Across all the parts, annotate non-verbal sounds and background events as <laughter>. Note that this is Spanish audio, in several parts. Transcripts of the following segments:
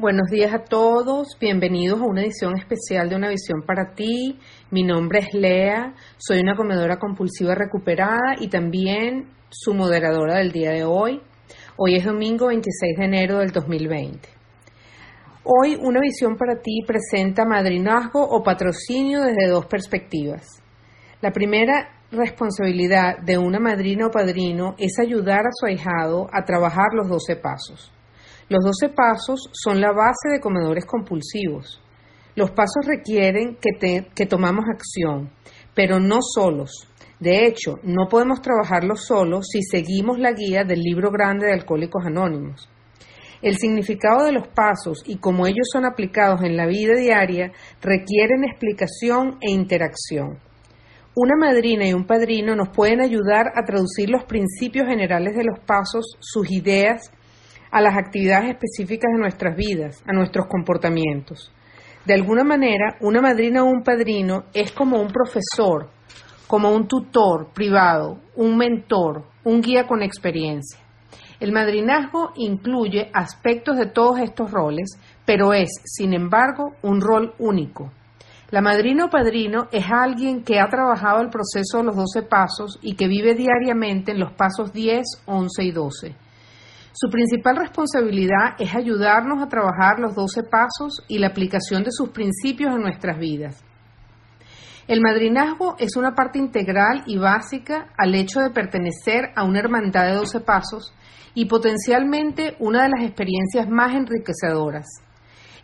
Buenos días a todos, bienvenidos a una edición especial de Una Visión para ti. Mi nombre es Lea, soy una comedora compulsiva recuperada y también su moderadora del día de hoy. Hoy es domingo 26 de enero del 2020. Hoy Una Visión para ti presenta madrinazgo o patrocinio desde dos perspectivas. La primera responsabilidad de una madrina o padrino es ayudar a su ahijado a trabajar los 12 pasos. Los 12 pasos son la base de comedores compulsivos. Los pasos requieren que, que tomamos acción, pero no solos. De hecho, no podemos trabajarlos solos si seguimos la guía del libro grande de Alcohólicos Anónimos. El significado de los pasos y cómo ellos son aplicados en la vida diaria requieren explicación e interacción. Una madrina y un padrino nos pueden ayudar a traducir los principios generales de los pasos, sus ideas a las actividades específicas de nuestras vidas, a nuestros comportamientos. De alguna manera, una madrina o un padrino es como un profesor, como un tutor privado, un mentor, un guía con experiencia. El madrinazgo incluye aspectos de todos estos roles, pero es, sin embargo, un rol único. La madrina o padrino es alguien que ha trabajado el proceso de los 12 pasos y que vive diariamente en los pasos 10, 11 y 12 su principal responsabilidad es ayudarnos a trabajar los 12 pasos y la aplicación de sus principios en nuestras vidas. El madrinazgo es una parte integral y básica al hecho de pertenecer a una hermandad de 12 pasos y potencialmente una de las experiencias más enriquecedoras.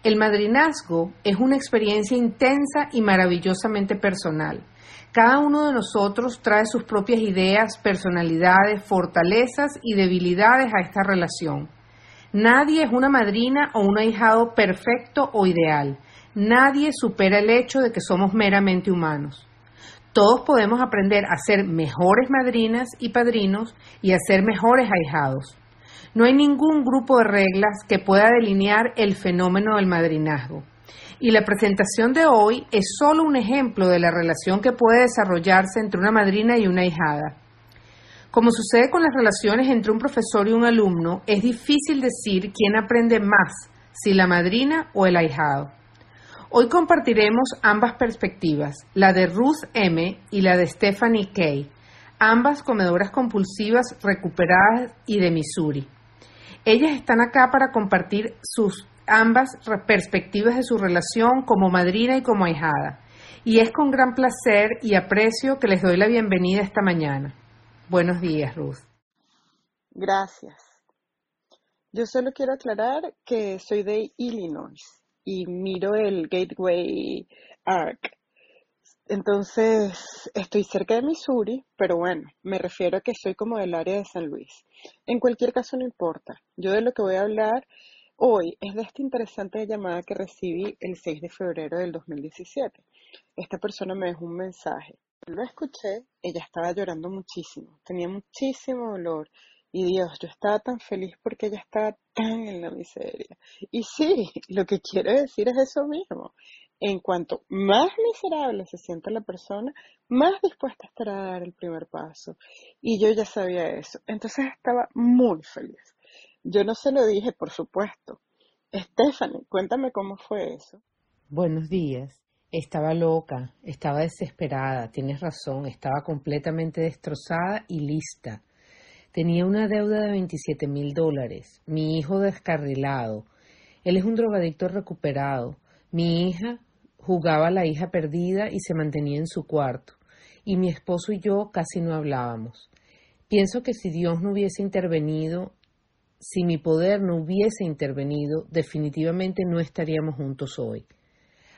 El madrinazgo es una experiencia intensa y maravillosamente personal. Cada uno de nosotros trae sus propias ideas, personalidades, fortalezas y debilidades a esta relación. Nadie es una madrina o un ahijado perfecto o ideal. Nadie supera el hecho de que somos meramente humanos. Todos podemos aprender a ser mejores madrinas y padrinos y a ser mejores ahijados. No hay ningún grupo de reglas que pueda delinear el fenómeno del madrinazgo. Y la presentación de hoy es solo un ejemplo de la relación que puede desarrollarse entre una madrina y una hijada. Como sucede con las relaciones entre un profesor y un alumno, es difícil decir quién aprende más, si la madrina o el ahijado. Hoy compartiremos ambas perspectivas, la de Ruth M. y la de Stephanie Kay, ambas comedoras compulsivas recuperadas y de Missouri. Ellas están acá para compartir sus ambas perspectivas de su relación como madrina y como ahijada. Y es con gran placer y aprecio que les doy la bienvenida esta mañana. Buenos días, Ruth. Gracias. Yo solo quiero aclarar que soy de Illinois y miro el Gateway Arc. Entonces, estoy cerca de Missouri, pero bueno, me refiero a que soy como del área de San Luis. En cualquier caso, no importa. Yo de lo que voy a hablar Hoy es de esta interesante llamada que recibí el 6 de febrero del 2017. Esta persona me dejó un mensaje. Lo escuché, ella estaba llorando muchísimo, tenía muchísimo dolor. Y Dios, yo estaba tan feliz porque ella estaba tan en la miseria. Y sí, lo que quiero decir es eso mismo. En cuanto más miserable se sienta la persona, más dispuesta estará a dar el primer paso. Y yo ya sabía eso. Entonces estaba muy feliz. Yo no se lo dije, por supuesto. Stephanie, cuéntame cómo fue eso. Buenos días. Estaba loca, estaba desesperada, tienes razón, estaba completamente destrozada y lista. Tenía una deuda de 27 mil dólares, mi hijo descarrilado. Él es un drogadicto recuperado. Mi hija jugaba a la hija perdida y se mantenía en su cuarto. Y mi esposo y yo casi no hablábamos. Pienso que si Dios no hubiese intervenido, si mi poder no hubiese intervenido, definitivamente no estaríamos juntos hoy.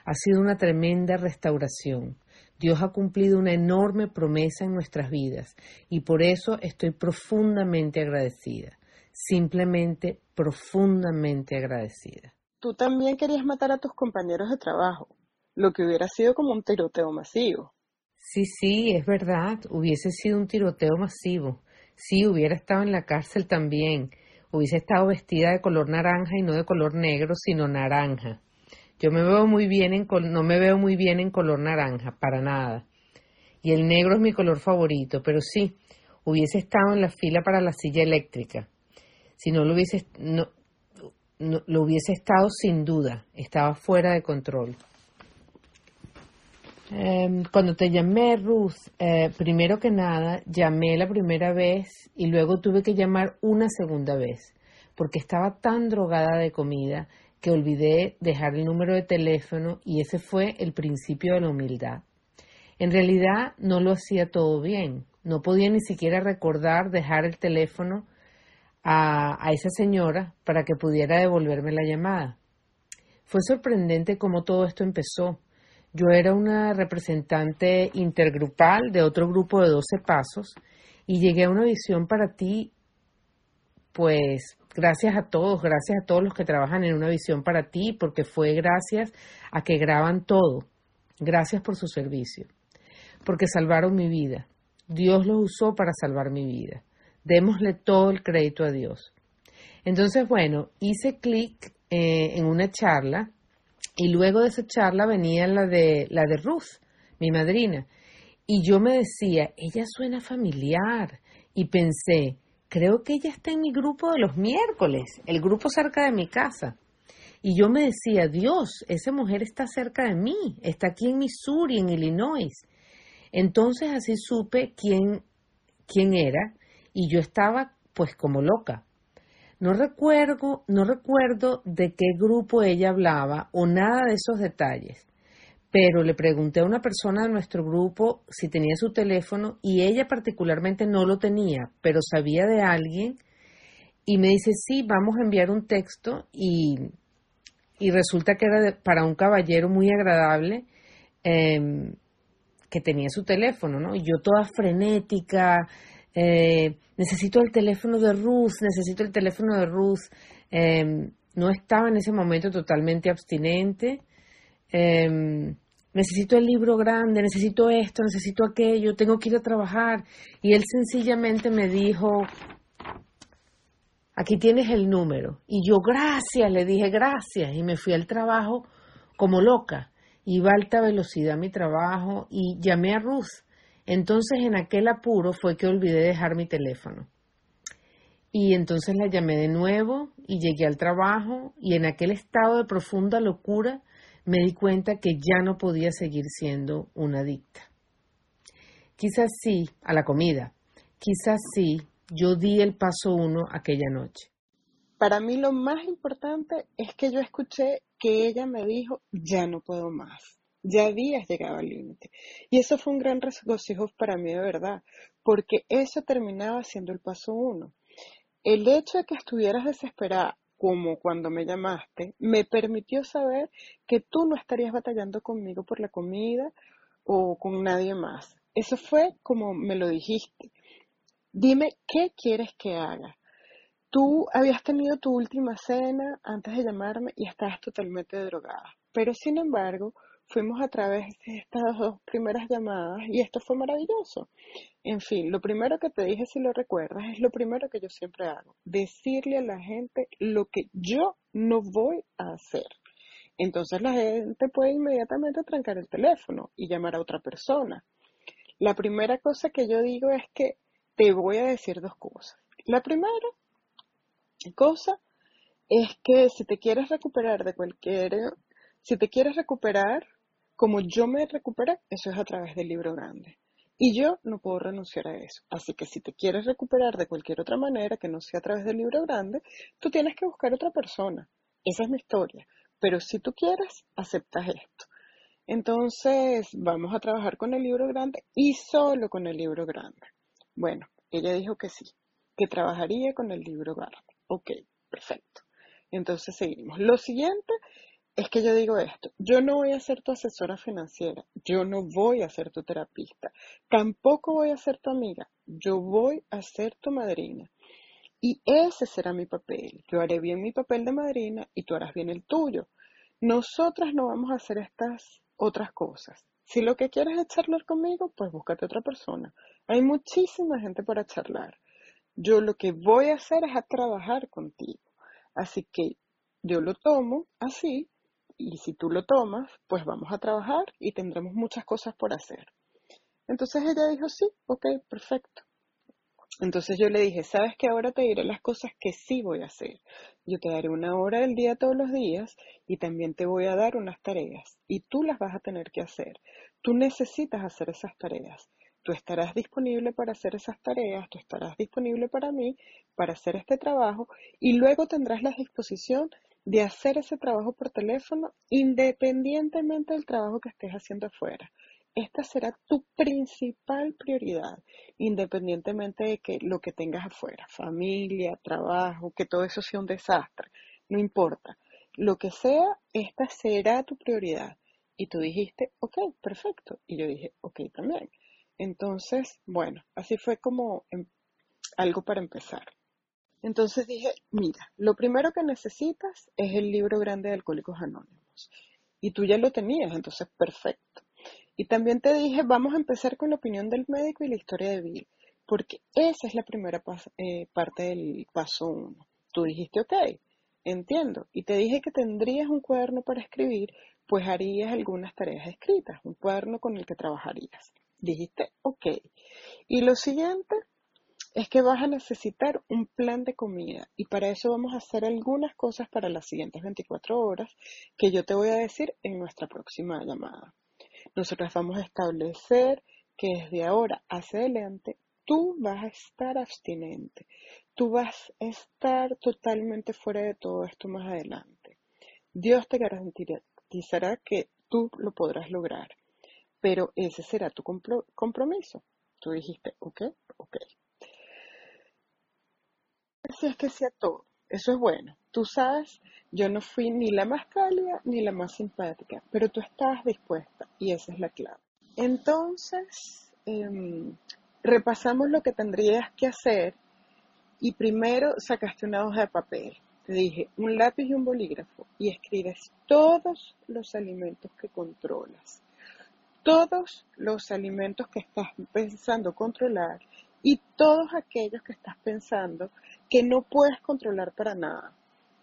Ha sido una tremenda restauración. Dios ha cumplido una enorme promesa en nuestras vidas y por eso estoy profundamente agradecida, simplemente profundamente agradecida. Tú también querías matar a tus compañeros de trabajo, lo que hubiera sido como un tiroteo masivo. Sí, sí, es verdad, hubiese sido un tiroteo masivo. Sí, hubiera estado en la cárcel también hubiese estado vestida de color naranja y no de color negro, sino naranja. Yo me veo muy bien en no me veo muy bien en color naranja, para nada. Y el negro es mi color favorito, pero sí, hubiese estado en la fila para la silla eléctrica. Si no lo hubiese no, lo hubiese estado sin duda, estaba fuera de control. Em, cuando te llamé, Ruth, eh, primero que nada, llamé la primera vez y luego tuve que llamar una segunda vez, porque estaba tan drogada de comida que olvidé dejar el número de teléfono y ese fue el principio de la humildad. En realidad no lo hacía todo bien, no podía ni siquiera recordar dejar el teléfono a, a esa señora para que pudiera devolverme la llamada. Fue sorprendente cómo todo esto empezó. Yo era una representante intergrupal de otro grupo de 12 pasos y llegué a una visión para ti, pues gracias a todos, gracias a todos los que trabajan en una visión para ti, porque fue gracias a que graban todo. Gracias por su servicio, porque salvaron mi vida. Dios los usó para salvar mi vida. Démosle todo el crédito a Dios. Entonces, bueno, hice clic eh, en una charla y luego de esa charla venía la de, la de Ruth, mi madrina. Y yo me decía, ella suena familiar. Y pensé, creo que ella está en mi grupo de los miércoles, el grupo cerca de mi casa. Y yo me decía, Dios, esa mujer está cerca de mí, está aquí en Missouri, en Illinois. Entonces así supe quién, quién era y yo estaba pues como loca. No recuerdo, no recuerdo de qué grupo ella hablaba o nada de esos detalles, pero le pregunté a una persona de nuestro grupo si tenía su teléfono y ella particularmente no lo tenía, pero sabía de alguien y me dice, sí, vamos a enviar un texto y, y resulta que era para un caballero muy agradable em, que tenía su teléfono, ¿no? Y yo toda frenética, eh, necesito el teléfono de Ruth, necesito el teléfono de Ruth. Em, no estaba en ese momento totalmente abstinente. Em, necesito el libro grande, necesito esto, necesito aquello, tengo que ir a trabajar. Y él sencillamente me dijo, aquí tienes el número. Y yo, gracias, le dije, gracias. Y me fui al trabajo como loca. Iba a alta velocidad a mi trabajo y llamé a Ruth entonces en aquel apuro fue que olvidé dejar mi teléfono. Y entonces la llamé de nuevo y llegué al trabajo y en aquel estado de profunda locura me di cuenta que ya no podía seguir siendo una adicta. Quizás sí, a la comida. Quizás sí, yo di el paso uno aquella noche. Para mí lo más importante es que yo escuché que ella me dijo, ya no puedo más ya habías llegado al límite. Y eso fue un gran regocijo para mí de verdad, porque eso terminaba siendo el paso uno. El hecho de que estuvieras desesperada, como cuando me llamaste, me permitió saber que tú no estarías batallando conmigo por la comida o con nadie más. Eso fue como me lo dijiste. Dime qué quieres que haga. Tú habías tenido tu última cena antes de llamarme y estabas totalmente drogada. Pero sin embargo, fuimos a través de estas dos primeras llamadas y esto fue maravilloso. En fin, lo primero que te dije, si lo recuerdas, es lo primero que yo siempre hago, decirle a la gente lo que yo no voy a hacer. Entonces la gente puede inmediatamente trancar el teléfono y llamar a otra persona. La primera cosa que yo digo es que te voy a decir dos cosas. La primera cosa es que si te quieres recuperar de cualquier, si te quieres recuperar como yo me recuperé, eso es a través del libro grande. Y yo no puedo renunciar a eso. Así que si te quieres recuperar de cualquier otra manera que no sea a través del libro grande, tú tienes que buscar otra persona. Esa es mi historia. Pero si tú quieres, aceptas esto. Entonces, vamos a trabajar con el libro grande y solo con el libro grande. Bueno, ella dijo que sí, que trabajaría con el libro grande. Ok, perfecto. Entonces seguimos. Lo siguiente es que yo digo esto, yo no voy a ser tu asesora financiera, yo no voy a ser tu terapista, tampoco voy a ser tu amiga, yo voy a ser tu madrina. Y ese será mi papel. Yo haré bien mi papel de madrina y tú harás bien el tuyo. Nosotras no vamos a hacer estas otras cosas. Si lo que quieres es charlar conmigo, pues búscate otra persona. Hay muchísima gente para charlar. Yo lo que voy a hacer es a trabajar contigo. Así que yo lo tomo así y si tú lo tomas, pues vamos a trabajar y tendremos muchas cosas por hacer. Entonces ella dijo, sí, ok, perfecto. Entonces yo le dije, sabes que ahora te diré las cosas que sí voy a hacer. Yo te daré una hora del día todos los días y también te voy a dar unas tareas y tú las vas a tener que hacer. Tú necesitas hacer esas tareas. Tú estarás disponible para hacer esas tareas, tú estarás disponible para mí, para hacer este trabajo y luego tendrás la disposición de hacer ese trabajo por teléfono independientemente del trabajo que estés haciendo afuera esta será tu principal prioridad, independientemente de que lo que tengas afuera, familia, trabajo, que todo eso sea un desastre, no importa. Lo que sea, esta será tu prioridad. Y tú dijiste, ok, perfecto. Y yo dije, ok, también. Entonces, bueno, así fue como em, algo para empezar. Entonces dije, mira, lo primero que necesitas es el libro grande de Alcohólicos Anónimos. Y tú ya lo tenías, entonces perfecto. Y también te dije, vamos a empezar con la opinión del médico y la historia de Bill, porque esa es la primera eh, parte del paso uno. Tú dijiste, ok, entiendo. Y te dije que tendrías un cuaderno para escribir, pues harías algunas tareas escritas, un cuaderno con el que trabajarías. Dijiste, ok. Y lo siguiente es que vas a necesitar un plan de comida y para eso vamos a hacer algunas cosas para las siguientes 24 horas que yo te voy a decir en nuestra próxima llamada. Nosotras vamos a establecer que desde ahora hacia adelante tú vas a estar abstinente. Tú vas a estar totalmente fuera de todo esto más adelante. Dios te garantizará que tú lo podrás lograr, pero ese será tu compromiso. Tú dijiste, ok, ok. Así es que sea todo. Eso es bueno. Tú sabes, yo no fui ni la más cálida ni la más simpática, pero tú estabas dispuesta y esa es la clave. Entonces, em, repasamos lo que tendrías que hacer y primero sacaste una hoja de papel. Te dije un lápiz y un bolígrafo y escribes todos los alimentos que controlas, todos los alimentos que estás pensando controlar y todos aquellos que estás pensando que no puedes controlar para nada,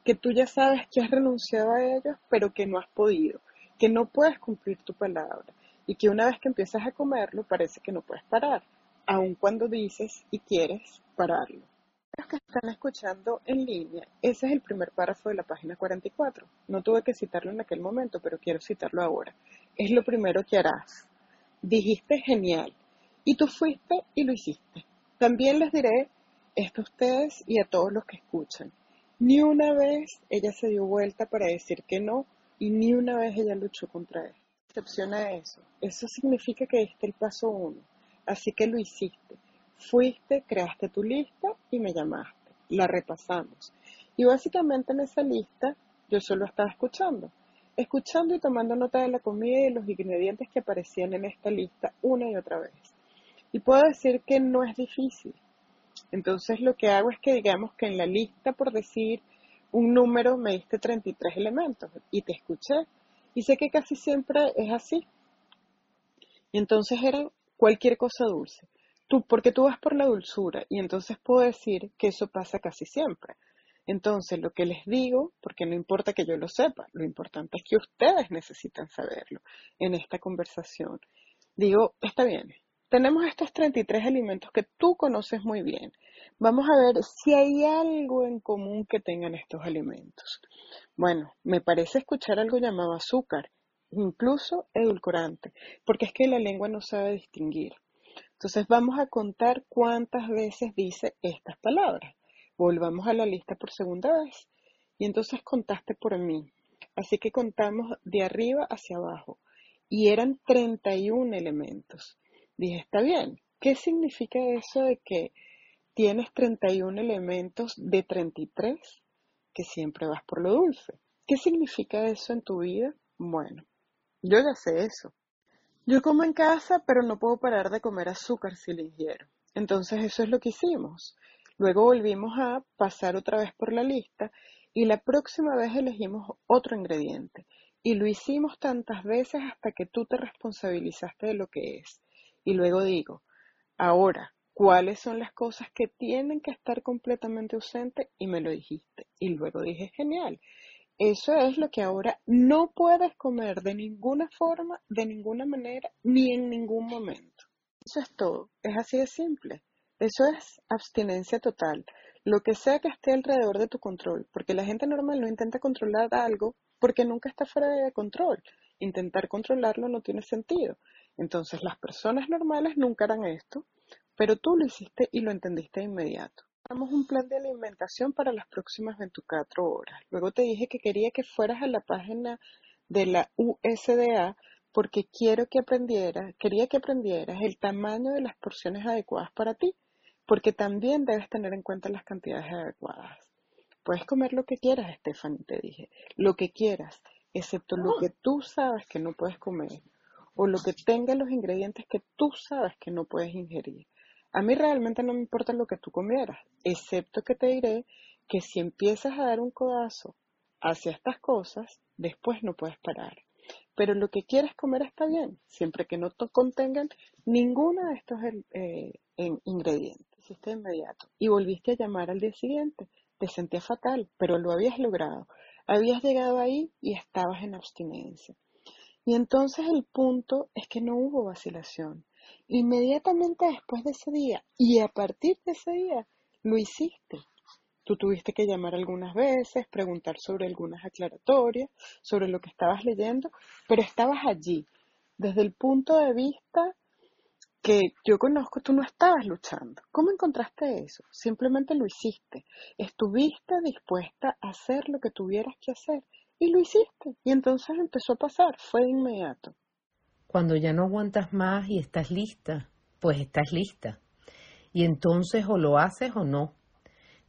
que tú ya sabes que has renunciado a ellos, pero que no has podido, que no puedes cumplir tu palabra y que una vez que empiezas a comerlo parece que no puedes parar, aun cuando dices y quieres pararlo. Los que están escuchando en línea, ese es el primer párrafo de la página 44. No tuve que citarlo en aquel momento, pero quiero citarlo ahora. Es lo primero que harás. Dijiste genial y tú fuiste y lo hiciste. También les diré esto a ustedes y a todos los que escuchan. Ni una vez ella se dio vuelta para decir que no y ni una vez ella luchó contra él. Excepción a eso. Eso significa que este es el paso uno. Así que lo hiciste. Fuiste, creaste tu lista y me llamaste. La repasamos. Y básicamente en esa lista yo solo estaba escuchando. Escuchando y tomando nota de la comida y de los ingredientes que aparecían en esta lista una y otra vez. Y puedo decir que no es difícil. Entonces lo que hago es que digamos que en la lista, por decir un número, me diste 33 elementos y te escuché. Y sé que casi siempre es así. Y entonces era cualquier cosa dulce. Tú, porque tú vas por la dulzura y entonces puedo decir que eso pasa casi siempre. Entonces, lo que les digo, porque no importa que yo lo sepa, lo importante es que ustedes necesitan saberlo en esta conversación. Digo, está bien, tenemos estos 33 alimentos que tú conoces muy bien. Vamos a ver si hay algo en común que tengan estos alimentos. Bueno, me parece escuchar algo llamado azúcar, incluso edulcorante, porque es que la lengua no sabe distinguir. Entonces vamos a contar cuántas veces dice estas palabras. Volvamos a la lista por segunda vez. Y entonces contaste por mí. Así que contamos de arriba hacia abajo. Y eran 31 elementos. Dije, está bien. ¿Qué significa eso de que tienes 31 elementos de 33? Que siempre vas por lo dulce. ¿Qué significa eso en tu vida? Bueno, yo ya sé eso. Yo como en casa, pero no puedo parar de comer azúcar si lo ingiero. Entonces eso es lo que hicimos. Luego volvimos a pasar otra vez por la lista y la próxima vez elegimos otro ingrediente. Y lo hicimos tantas veces hasta que tú te responsabilizaste de lo que es. Y luego digo, ahora, ¿cuáles son las cosas que tienen que estar completamente ausentes? Y me lo dijiste. Y luego dije, genial. Eso es lo que ahora no puedes comer de ninguna forma, de ninguna manera, ni en ningún momento. Eso es todo. Es así de simple. Eso es abstinencia total. Lo que sea que esté alrededor de tu control, porque la gente normal no intenta controlar algo porque nunca está fuera de control. Intentar controlarlo no tiene sentido. Entonces las personas normales nunca harán esto, pero tú lo hiciste y lo entendiste de inmediato. Damos un plan de alimentación para las próximas 24 horas. Luego te dije que quería que fueras a la página de la USDA porque quiero que aprendieras, quería que aprendieras el tamaño de las porciones adecuadas para ti, porque también debes tener en cuenta las cantidades adecuadas. Puedes comer lo que quieras, Stephanie, te dije, lo que quieras, excepto lo que tú sabes que no puedes comer o lo que tenga los ingredientes que tú sabes que no puedes ingerir. A mí realmente no me importa lo que tú comieras, excepto que te diré que si empiezas a dar un codazo hacia estas cosas, después no puedes parar. Pero lo que quieres comer está bien, siempre que no contengan ninguno de estos eh, ingredientes. Hiciste inmediato y volviste a llamar al día siguiente. Te sentías fatal, pero lo habías logrado. Habías llegado ahí y estabas en abstinencia. Y entonces el punto es que no hubo vacilación. Inmediatamente después de ese día y a partir de ese día lo hiciste. Tú tuviste que llamar algunas veces, preguntar sobre algunas aclaratorias, sobre lo que estabas leyendo, pero estabas allí. Desde el punto de vista que yo conozco, tú no estabas luchando. ¿Cómo encontraste eso? Simplemente lo hiciste. Estuviste dispuesta a hacer lo que tuvieras que hacer y lo hiciste. Y entonces empezó a pasar, fue de inmediato. Cuando ya no aguantas más y estás lista, pues estás lista. Y entonces o lo haces o no.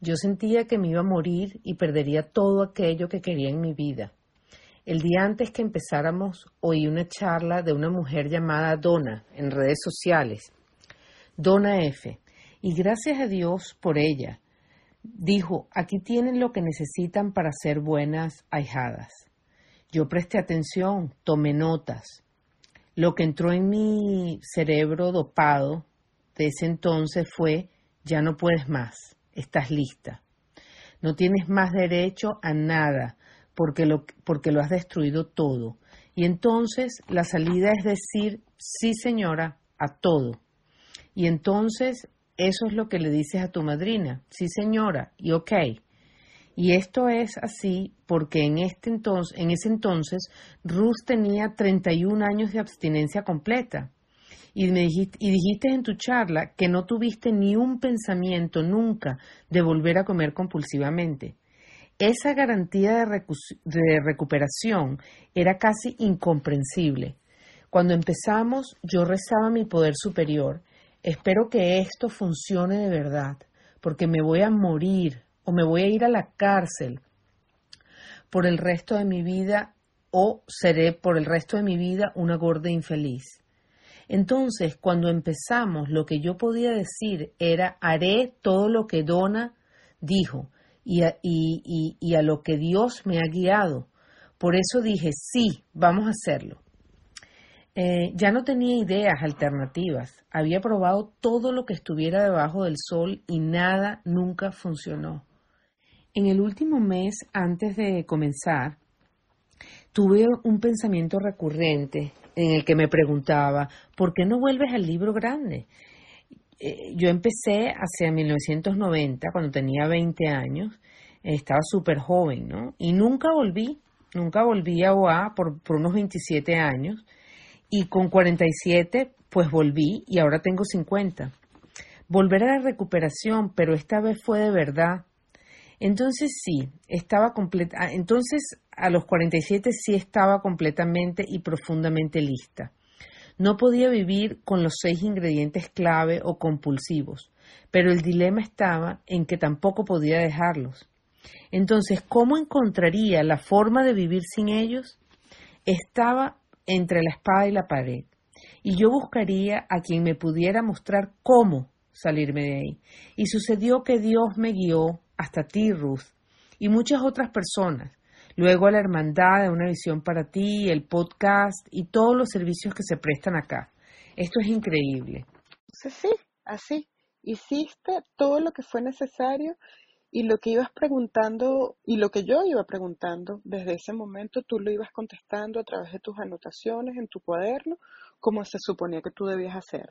Yo sentía que me iba a morir y perdería todo aquello que quería en mi vida. El día antes que empezáramos oí una charla de una mujer llamada Donna en redes sociales. Donna F. Y gracias a Dios por ella. Dijo, aquí tienen lo que necesitan para ser buenas ahijadas. Yo presté atención, tomé notas. Lo que entró en mi cerebro dopado de ese entonces fue, ya no puedes más estás lista. No tienes más derecho a nada porque lo, porque lo has destruido todo. Y entonces la salida es decir, sí señora, a todo. Y entonces eso es lo que le dices a tu madrina, sí señora, y ok. Y esto es así porque en, este entonces, en ese entonces Ruth tenía 31 años de abstinencia completa y, me dijiste, y dijiste en tu charla que no tuviste ni un pensamiento nunca de volver a comer compulsivamente. Esa garantía de, de recuperación era casi incomprensible. Cuando empezamos, yo rezaba mi poder superior. Espero que esto funcione de verdad, porque me voy a morir o me voy a ir a la cárcel por el resto de mi vida o seré por el resto de mi vida una gorda infeliz. Entonces, cuando empezamos, lo que yo podía decir era, haré todo lo que Donna dijo y a, y, a lo que Dios me ha guiado. Por eso dije, sí, vamos a hacerlo. Eh, ya no tenía ideas alternativas. Había probado todo lo que estuviera debajo del sol y nada nunca funcionó. En el último mes, antes de comenzar, tuve un pensamiento recurrente en el que me preguntaba, ¿por qué no vuelves al libro grande? Eh, yo empecé hacia 1990, cuando tenía 20 años, estaba súper joven, ¿no? Y nunca volví, nunca volví a OA por, por unos 27 años, y con 47, pues volví y ahora tengo 50. Volver a la recuperación, pero esta vez fue de verdad, entonces sí, estaba completa. Ah, entonces a los 47 sí estaba completamente y profundamente lista. No podía vivir con los seis ingredientes clave o compulsivos, pero el dilema estaba en que tampoco podía dejarlos. Entonces, ¿cómo encontraría la forma de vivir sin ellos? Estaba entre la espada y la pared, y yo buscaría a quien me pudiera mostrar cómo salirme de ahí. Y sucedió que Dios me guió hasta ti, Ruth, y muchas otras personas. Luego a la hermandad de Una Visión para ti, el podcast y todos los servicios que se prestan acá. Esto es increíble. Sí, sí, así. Hiciste todo lo que fue necesario y lo que ibas preguntando y lo que yo iba preguntando desde ese momento tú lo ibas contestando a través de tus anotaciones en tu cuaderno como se suponía que tú debías hacer.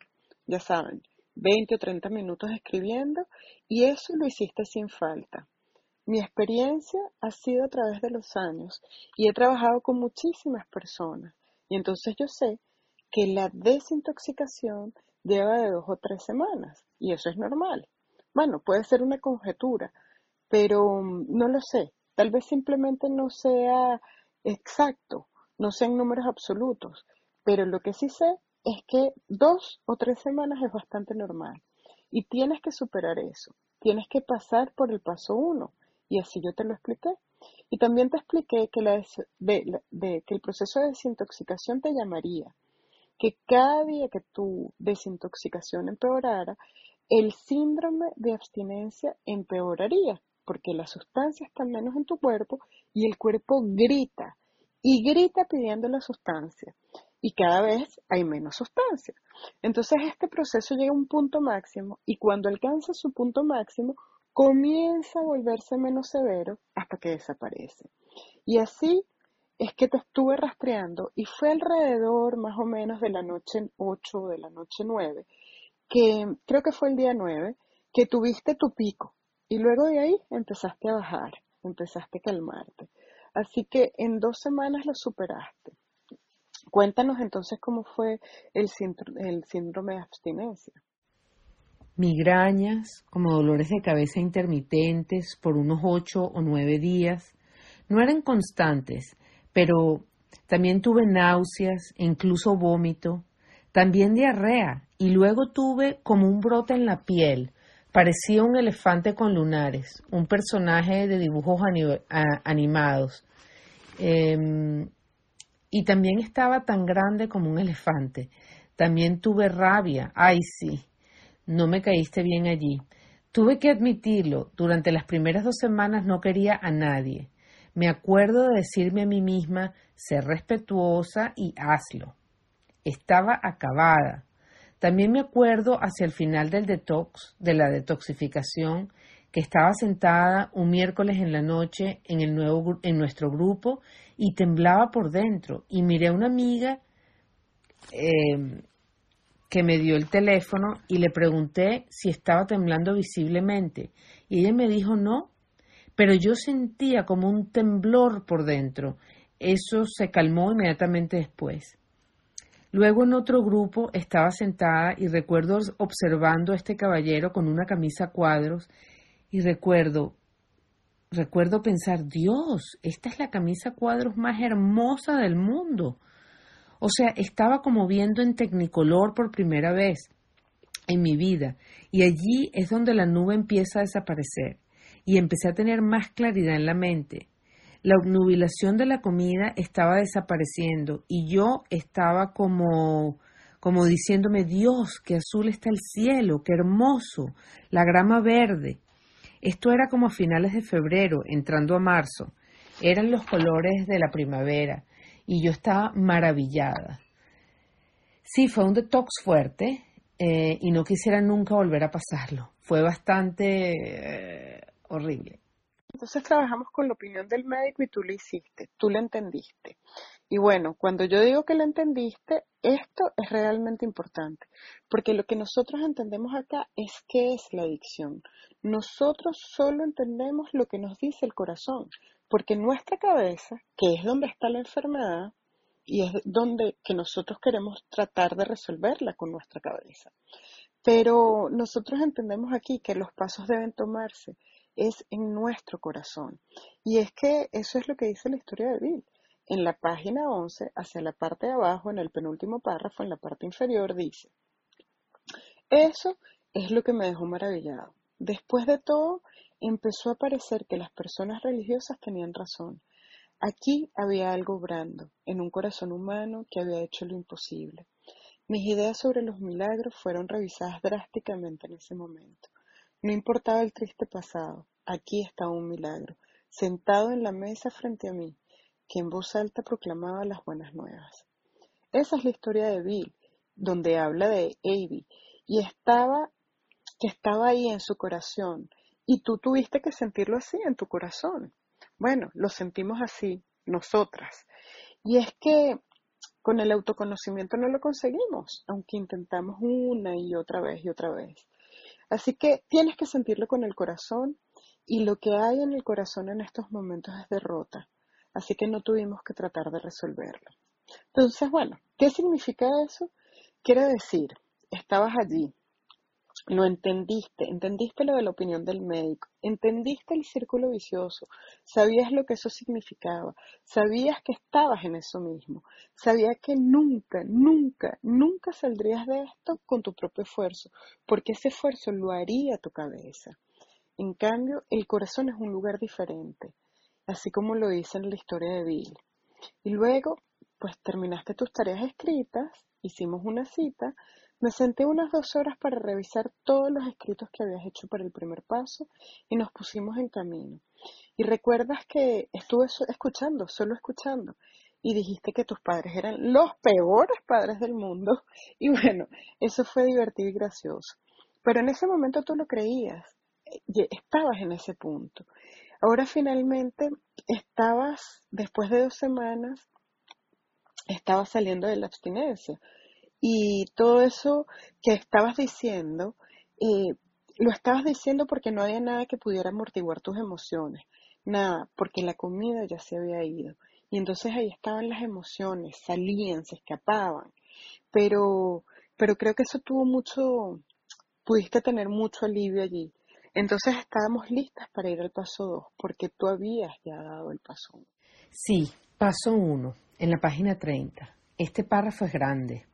Ya saben, 20 o 30 minutos escribiendo y eso lo hiciste sin falta. Mi experiencia ha sido a través de los años y he trabajado con muchísimas personas y entonces yo sé que la desintoxicación lleva de dos o tres semanas y eso es normal. Bueno, puede ser una conjetura, pero mm, no lo sé. Tal vez simplemente no sea exacto, no sean números absolutos, pero lo que sí sé es que dos o tres semanas es bastante normal y tienes que superar eso, tienes que pasar por el paso uno y así yo te lo expliqué. Y también te expliqué que, que el proceso de desintoxicación te llamaría, que cada día que tu desintoxicación empeorara, el síndrome de abstinencia empeoraría, porque la sustancia está menos en tu cuerpo y el cuerpo grita y grita pidiendo la sustancia y cada vez hay menos sustancia. Entonces este proceso llega a un punto máximo y cuando alcanza su punto máximo comienza a volverse menos severo hasta que desaparece. Y así es que te estuve rastreando y fue alrededor más o menos de la noche 8 o de la noche 9, que creo que fue el día 9, que tuviste tu pico y luego de ahí empezaste a bajar, empezaste a calmarte. Así que en dos semanas lo superaste. Cuéntanos entonces cómo fue el, síndrome de abstinencia. Migrañas, como dolores de cabeza intermitentes por unos ocho o nueve días, no eran constantes, pero también tuve náuseas, incluso vómito, también diarrea y luego tuve como un brote en la piel. Parecía un elefante con lunares, un personaje de dibujos animados. Em, y también estaba tan grande como un elefante. También tuve rabia. Ay, sí, no me caíste bien allí. Tuve que admitirlo, durante las primeras dos semanas no quería a nadie. Me acuerdo de decirme a mí misma, ser respetuosa y hazlo. Estaba acabada. También me acuerdo hacia el final del detox, de la detoxificación, que estaba sentada un miércoles en la noche en, el nuevo, en nuestro grupo y temblaba por dentro. Y miré a una amiga eh, que me dio el teléfono y le pregunté si estaba temblando visiblemente. Y ella me dijo no, pero yo sentía como un temblor por dentro. Eso se calmó inmediatamente después. Luego en otro grupo estaba sentada y recuerdo observando a este caballero con una camisa a cuadros y recuerdo, recuerdo pensar, Dios, esta es la camisa cuadros más hermosa del mundo. O sea, estaba como viendo en tecnicolor por primera vez en mi vida y allí es donde la nube empieza a desaparecer y empecé a tener más claridad en la mente. La obnubilación de la comida estaba desapareciendo y yo estaba como como diciéndome, Dios, qué azul está el cielo, qué hermoso, la grama verde, esto era como a finales de febrero, entrando a marzo. Eran los colores de la primavera y yo estaba maravillada. Sí, fue un detox fuerte eh, y no quisiera nunca volver a pasarlo. Fue bastante eh, horrible. Entonces trabajamos con la opinión del médico y tú lo hiciste, tú lo entendiste. Y bueno, cuando yo digo que lo entendiste, esto es realmente importante, porque lo que nosotros entendemos acá es qué es la adicción. Nosotros solo entendemos lo que nos dice el corazón, porque nuestra cabeza, que es donde está la enfermedad, y es donde que nosotros queremos tratar de resolverla con nuestra cabeza. Pero nosotros entendemos aquí que los pasos deben tomarse es en nuestro corazón. Y es que eso es lo que dice la historia de Bill. En la página 11, hacia la parte de abajo, en el penúltimo párrafo, en la parte inferior, dice, eso es lo que me dejó maravillado. Después de todo, empezó a parecer que las personas religiosas tenían razón. Aquí había algo brando, en un corazón humano que había hecho lo imposible. Mis ideas sobre los milagros fueron revisadas drásticamente en ese momento. No importaba el triste pasado, aquí estaba un milagro, sentado en la mesa frente a mí, que en voz alta proclamaba las buenas nuevas. Esa es la historia de Bill, donde habla de Avi, y estaba, que estaba ahí en su corazón, y tú tuviste que sentirlo así en tu corazón. Bueno, lo sentimos así, nosotras. Y es que Con el autoconocimiento no lo conseguimos, aunque intentamos una y otra vez y otra vez. Así que tienes que sentirlo con el corazón y lo que hay en el corazón en estos momentos es derrota. Así que no tuvimos que tratar de resolverlo. Entonces, bueno, ¿qué significa eso? Quiere decir, estabas allí, lo entendiste, entendiste lo de la opinión del médico, entendiste el círculo vicioso, sabías lo que eso significaba, sabías que estabas en eso mismo, sabías que nunca, nunca, nunca saldrías de esto con tu propio esfuerzo, porque ese esfuerzo lo haría tu cabeza. En cambio, el corazón es un lugar diferente, así como lo dice en la historia de Bill. Y luego, pues terminaste tus tareas escritas, hicimos una cita, me senté unas dos horas para revisar todos los escritos que habías hecho para el primer paso y nos pusimos en camino. Y recuerdas que estuve escuchando, solo escuchando, y dijiste que tus padres eran los peores padres del mundo. <laughs> Y bueno, eso fue divertido y gracioso. Pero en ese momento tú lo creías, estabas en ese punto. Ahora finalmente estabas, después de dos semanas, estabas saliendo de la abstinencia. Y todo eso que estabas diciendo, eh, lo estabas diciendo porque no había nada que pudiera amortiguar tus emociones, nada, porque la comida ya se había ido. Y entonces ahí estaban las emociones, salían, se escapaban. Pero, pero creo que eso tuvo mucho, pudiste tener mucho alivio allí. Entonces estábamos listas para ir al paso 2, porque tú habías ya dado el paso 1. Sí, paso 1, en la página 30. Este párrafo es grande,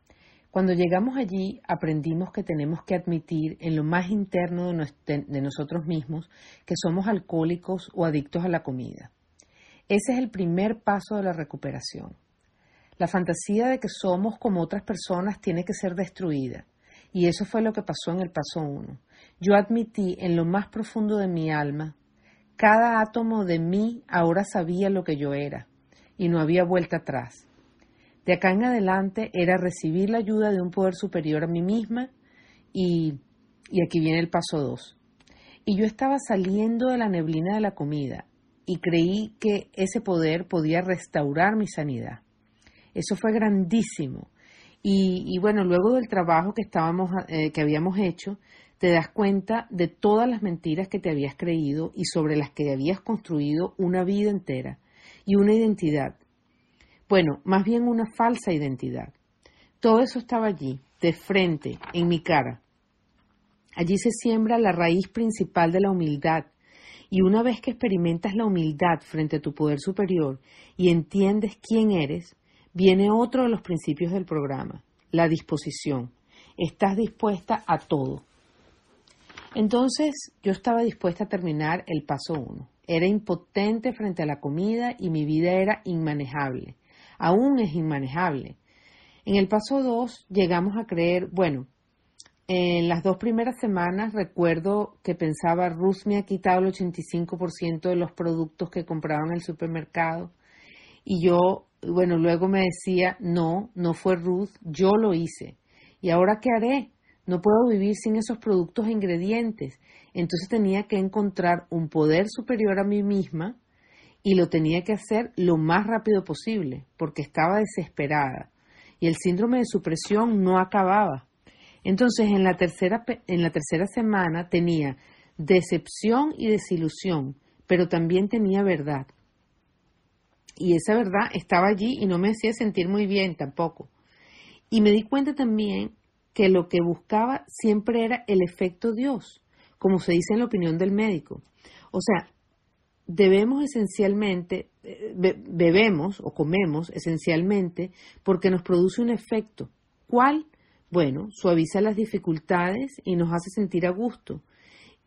cuando llegamos allí aprendimos que tenemos que admitir en lo más interno de, nosotros mismos que somos alcohólicos o adictos a la comida. Ese es el primer paso de la recuperación. La fantasía de que somos como otras personas tiene que ser destruida. Y eso fue lo que pasó en el paso 1. Yo admití en lo más profundo de mi alma, cada átomo de mí ahora sabía lo que yo era, y no había vuelta atrás. De acá en adelante era recibir la ayuda de un poder superior a mí misma y, y aquí viene el paso 2. Y yo estaba saliendo de la neblina de la comida y creí que ese poder podía restaurar mi sanidad. Eso fue grandísimo. Y, bueno, luego del trabajo que, estábamos, eh, que habíamos hecho, te das cuenta de todas las mentiras que te habías creído y sobre las que habías construido una vida entera y una identidad bueno, más bien una falsa identidad. Todo eso estaba allí, de frente, en mi cara. Allí se siembra la raíz principal de la humildad, y una vez que experimentas la humildad frente a tu poder superior y entiendes quién eres, viene otro de los principios del programa, la disposición. Estás dispuesta a todo. Entonces yo estaba dispuesta a terminar el paso uno. Era impotente frente a la comida y mi vida era inmanejable aún es inmanejable. En el paso 2 llegamos a creer, bueno, en las dos primeras semanas recuerdo que pensaba Ruth me ha quitado el 85% de los productos que compraba en el supermercado y yo, bueno, luego me decía, no, no fue Ruth, yo lo hice. ¿Y ahora qué haré? No puedo vivir sin esos productos e ingredientes. Entonces tenía que encontrar un poder superior a mí misma y lo tenía que hacer lo más rápido posible, porque estaba desesperada y el síndrome de supresión no acababa. Entonces, en la tercera, en la tercera semana tenía decepción y desilusión, pero también tenía verdad. Y esa verdad estaba allí y no me hacía sentir muy bien tampoco. Y me di cuenta también que lo que buscaba siempre era el efecto Dios, como se dice en la opinión del médico. O sea, debemos esencialmente, eh, bebemos o comemos esencialmente porque nos produce un efecto. ¿Cuál? Bueno, suaviza las dificultades y nos hace sentir a gusto.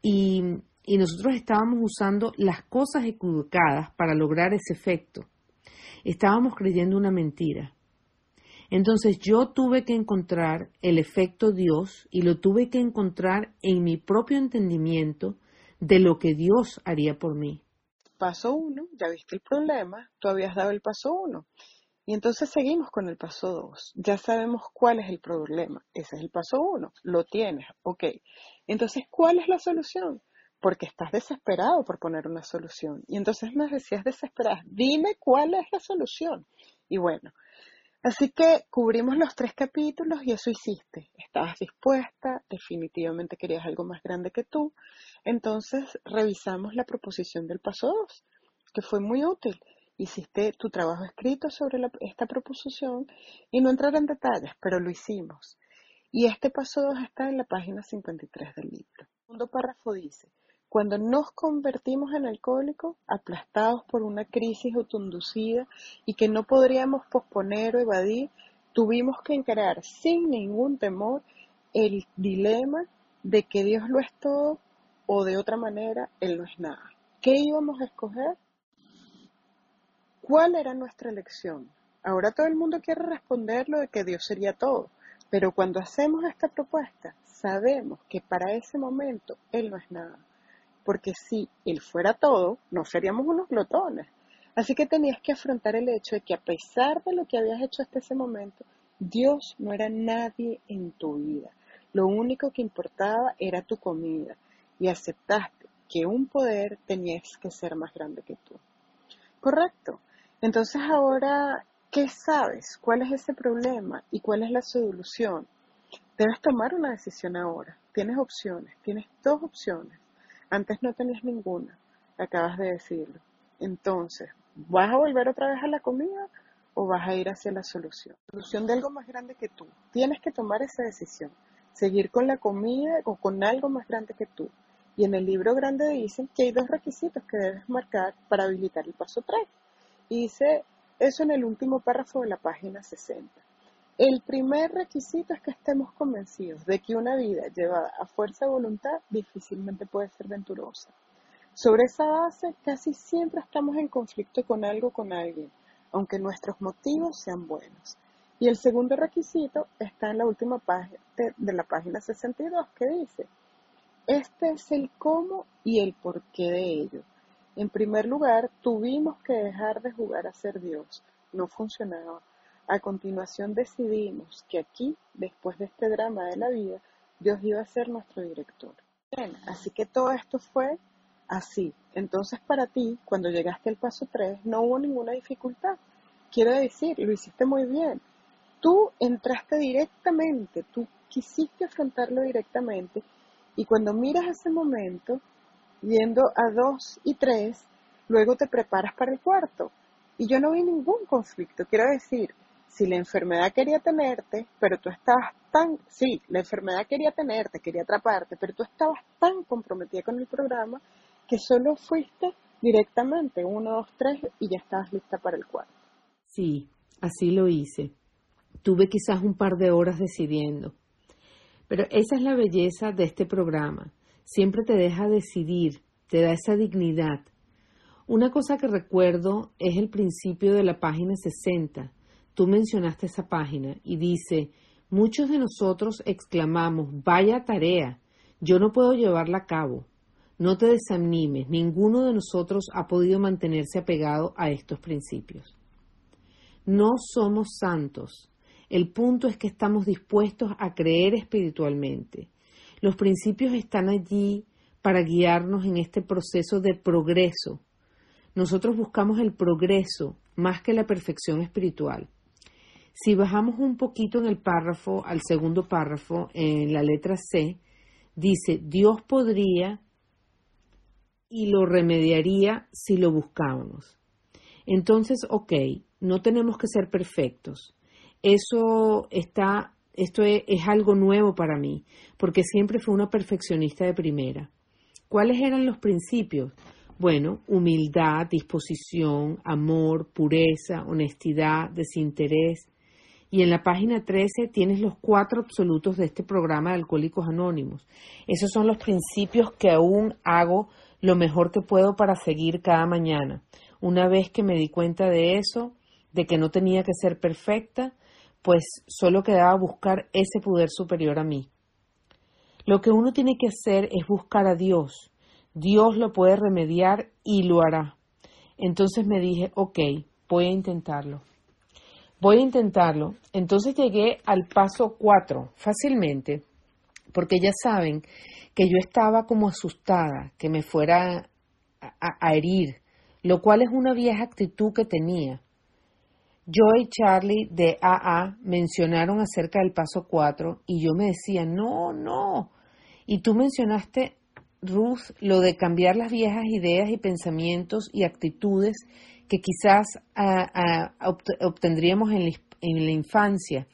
Y, y nosotros estábamos usando las cosas equivocadas para lograr ese efecto. Estábamos creyendo una mentira. Entonces yo tuve que encontrar el efecto Dios y lo tuve que encontrar en mi propio entendimiento de lo que Dios haría por mí paso uno, ya viste el problema, tú habías dado el paso uno. Y entonces seguimos con el paso dos. Ya sabemos cuál es el problema. Ese es el paso uno. Lo tienes. Ok. Entonces, ¿cuál es la solución? Porque estás desesperado por poner una solución. Y entonces me decías desesperada, dime cuál es la solución. Y bueno, Así que cubrimos los tres capítulos y eso hiciste. Estabas dispuesta, definitivamente querías algo más grande que tú. Entonces revisamos la proposición del paso 2, que fue muy útil. Hiciste tu trabajo escrito sobre esta proposición y no entrar en detalles, pero lo hicimos. Y este paso 2 está en la página 53 del libro. El segundo párrafo dice, cuando nos convertimos en alcohólicos, aplastados por una crisis autoinducida y que no podríamos posponer o evadir, tuvimos que encarar sin ningún temor el dilema de que Dios lo es todo o de otra manera Él no es nada. ¿Qué íbamos a escoger? ¿Cuál era nuestra elección? Ahora todo el mundo quiere responder lo de que Dios sería todo. Pero cuando hacemos esta propuesta, sabemos que para ese momento Él no es nada. Porque si Él fuera todo, no seríamos unos glotones. Así que tenías que afrontar el hecho de que a pesar de lo que habías hecho hasta ese momento, Dios no era nadie en tu vida. Lo único que importaba era tu comida y aceptaste que un poder tenías que ser más grande que tú. Correcto. Entonces ahora ¿Qué sabes? ¿Cuál es ese problema? ¿Y cuál es la solución? Debes tomar una decisión ahora. Tienes opciones, tienes dos opciones. Antes no tenías ninguna, acabas de decirlo. Entonces, ¿vas a volver otra vez a la comida o vas a ir hacia la solución? Solución de algo más grande que tú. Tienes que tomar esa decisión. Seguir con la comida o con algo más grande que tú. Y en el libro grande dicen que hay dos requisitos que debes marcar para habilitar el paso 3. Y dice eso en el último párrafo de la página 60. El primer requisito es que estemos convencidos de que una vida llevada a fuerza de voluntad difícilmente puede ser venturosa. Sobre esa base, casi siempre estamos en conflicto con algo o con alguien, aunque nuestros motivos sean buenos. Y el segundo requisito está en la última parte de la página 62, que dice, este es el cómo y el porqué de ello. En primer lugar, tuvimos que dejar de jugar a ser Dios. No funcionaba. A continuación decidimos que aquí, después de este drama de la vida, Dios iba a ser nuestro director. Bien, así que todo esto fue así. Entonces para ti, cuando llegaste al paso 3, no hubo ninguna dificultad. Quiero decir, lo hiciste muy bien. Tú entraste directamente, tú quisiste afrontarlo directamente y cuando miras ese momento, yendo a dos y tres, luego te preparas para el cuarto. Y yo no vi ningún conflicto. Quiero decir, si la enfermedad quería tenerte, pero tú estabas tan, sí, la enfermedad quería tenerte, quería atraparte, pero tú estabas tan comprometida con el programa que solo fuiste directamente, uno, dos, tres, y ya estabas lista para el cuarto. Sí, así lo hice. Tuve quizás un par de horas decidiendo. Pero esa es la belleza de este programa siempre te deja decidir, te da esa dignidad. Una cosa que recuerdo es el principio de la página 60. Tú mencionaste esa página y dice, muchos de nosotros exclamamos, vaya tarea, yo no puedo llevarla a cabo. No te desanimes, ninguno de nosotros ha podido mantenerse apegado a estos principios. No somos santos. El punto es que estamos dispuestos a creer espiritualmente. Los principios están allí para guiarnos en este proceso de progreso. Nosotros buscamos el progreso más que la perfección espiritual. Si bajamos un poquito en el párrafo, al segundo párrafo, en la letra C, dice, Dios podría y lo remediaría si lo buscábamos. Entonces, ok, no tenemos que ser perfectos. Eso está esto es, algo nuevo para mí, porque siempre fui una perfeccionista de primera. ¿Cuáles eran los principios? Bueno, humildad, disposición, amor, pureza, honestidad, desinterés. Y en la página 13 tienes los cuatro absolutos de este programa de Alcohólicos Anónimos. Esos son los principios que aún hago lo mejor que puedo para seguir cada mañana. Una vez que me di cuenta de eso, de que no tenía que ser perfecta, pues solo quedaba buscar ese poder superior a mí. Lo que uno tiene que hacer es buscar a Dios. Dios lo puede remediar y lo hará. Entonces me dije, ok, voy a intentarlo. Voy a intentarlo. Entonces llegué al paso cuatro fácilmente, porque ya saben que yo estaba como asustada, que me fuera a, herir, lo cual es una vieja actitud que tenía. Joe y Charlie de AA mencionaron acerca del paso 4 y yo me decía, no, no. Y tú mencionaste, Ruth, lo de cambiar las viejas ideas y pensamientos y actitudes que quizás ah, ah, obtendríamos en la infancia.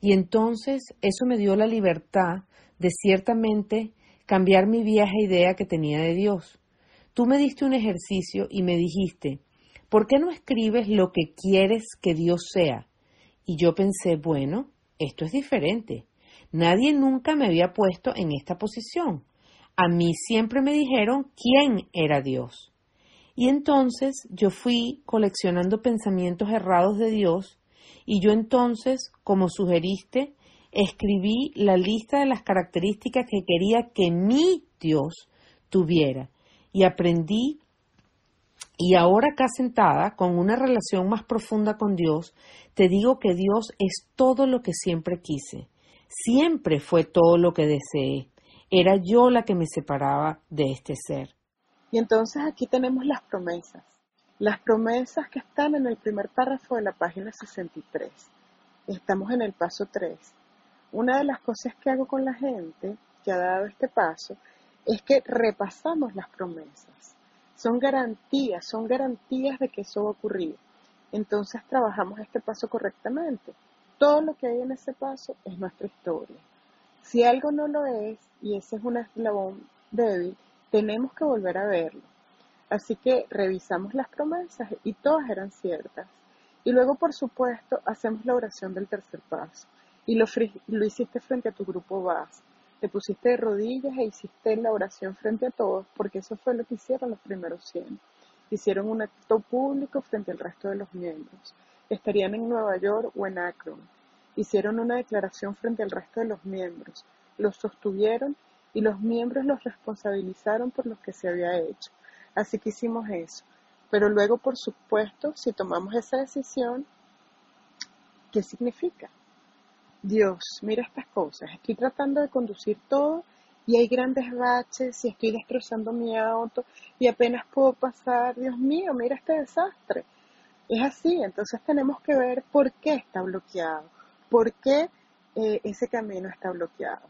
Y entonces eso me dio la libertad de ciertamente cambiar mi vieja idea que tenía de Dios. Tú me diste un ejercicio y me dijiste, ¿por qué no escribes lo que quieres que Dios sea? Y yo pensé, bueno, esto es diferente. Nadie nunca me había puesto en esta posición. A mí siempre me dijeron quién era Dios. Y entonces yo fui coleccionando pensamientos errados de Dios y yo entonces, como sugeriste, escribí la lista de las características que quería que mi Dios tuviera y aprendí y ahora acá sentada, con una relación más profunda con Dios, te digo que Dios es todo lo que siempre quise. Siempre fue todo lo que deseé. Era yo la que me separaba de este ser. Y entonces aquí tenemos las promesas. Las promesas que están en el primer párrafo de la página 63. Estamos en el paso 3. Una de las cosas que hago con la gente que ha dado este paso es que repasamos las promesas. Son garantías, son garantías de que eso va a ocurrir. Entonces trabajamos este paso correctamente. Todo lo que hay en ese paso es nuestra historia. Si algo no lo es, y ese es un eslabón débil, tenemos que volver a verlo. Así que revisamos las promesas y todas eran ciertas. Y luego, por supuesto, hacemos la oración del tercer paso. Y lo, hiciste frente a tu grupo base. Te pusiste de rodillas e hiciste la oración frente a todos, porque eso fue lo que hicieron los primeros 100. Hicieron un acto público frente al resto de los miembros. Estarían en Nueva York o en Akron. Hicieron una declaración frente al resto de los miembros. Los sostuvieron y los miembros los responsabilizaron por lo que se había hecho. Así que hicimos eso. Pero luego, por supuesto, si tomamos esa decisión, ¿qué significa? Dios, mira estas cosas. Estoy tratando de conducir todo y hay grandes baches y estoy destrozando mi auto y apenas puedo pasar. Dios mío, mira este desastre. Es así, entonces tenemos que ver por qué está bloqueado, por qué eh, ese camino está bloqueado.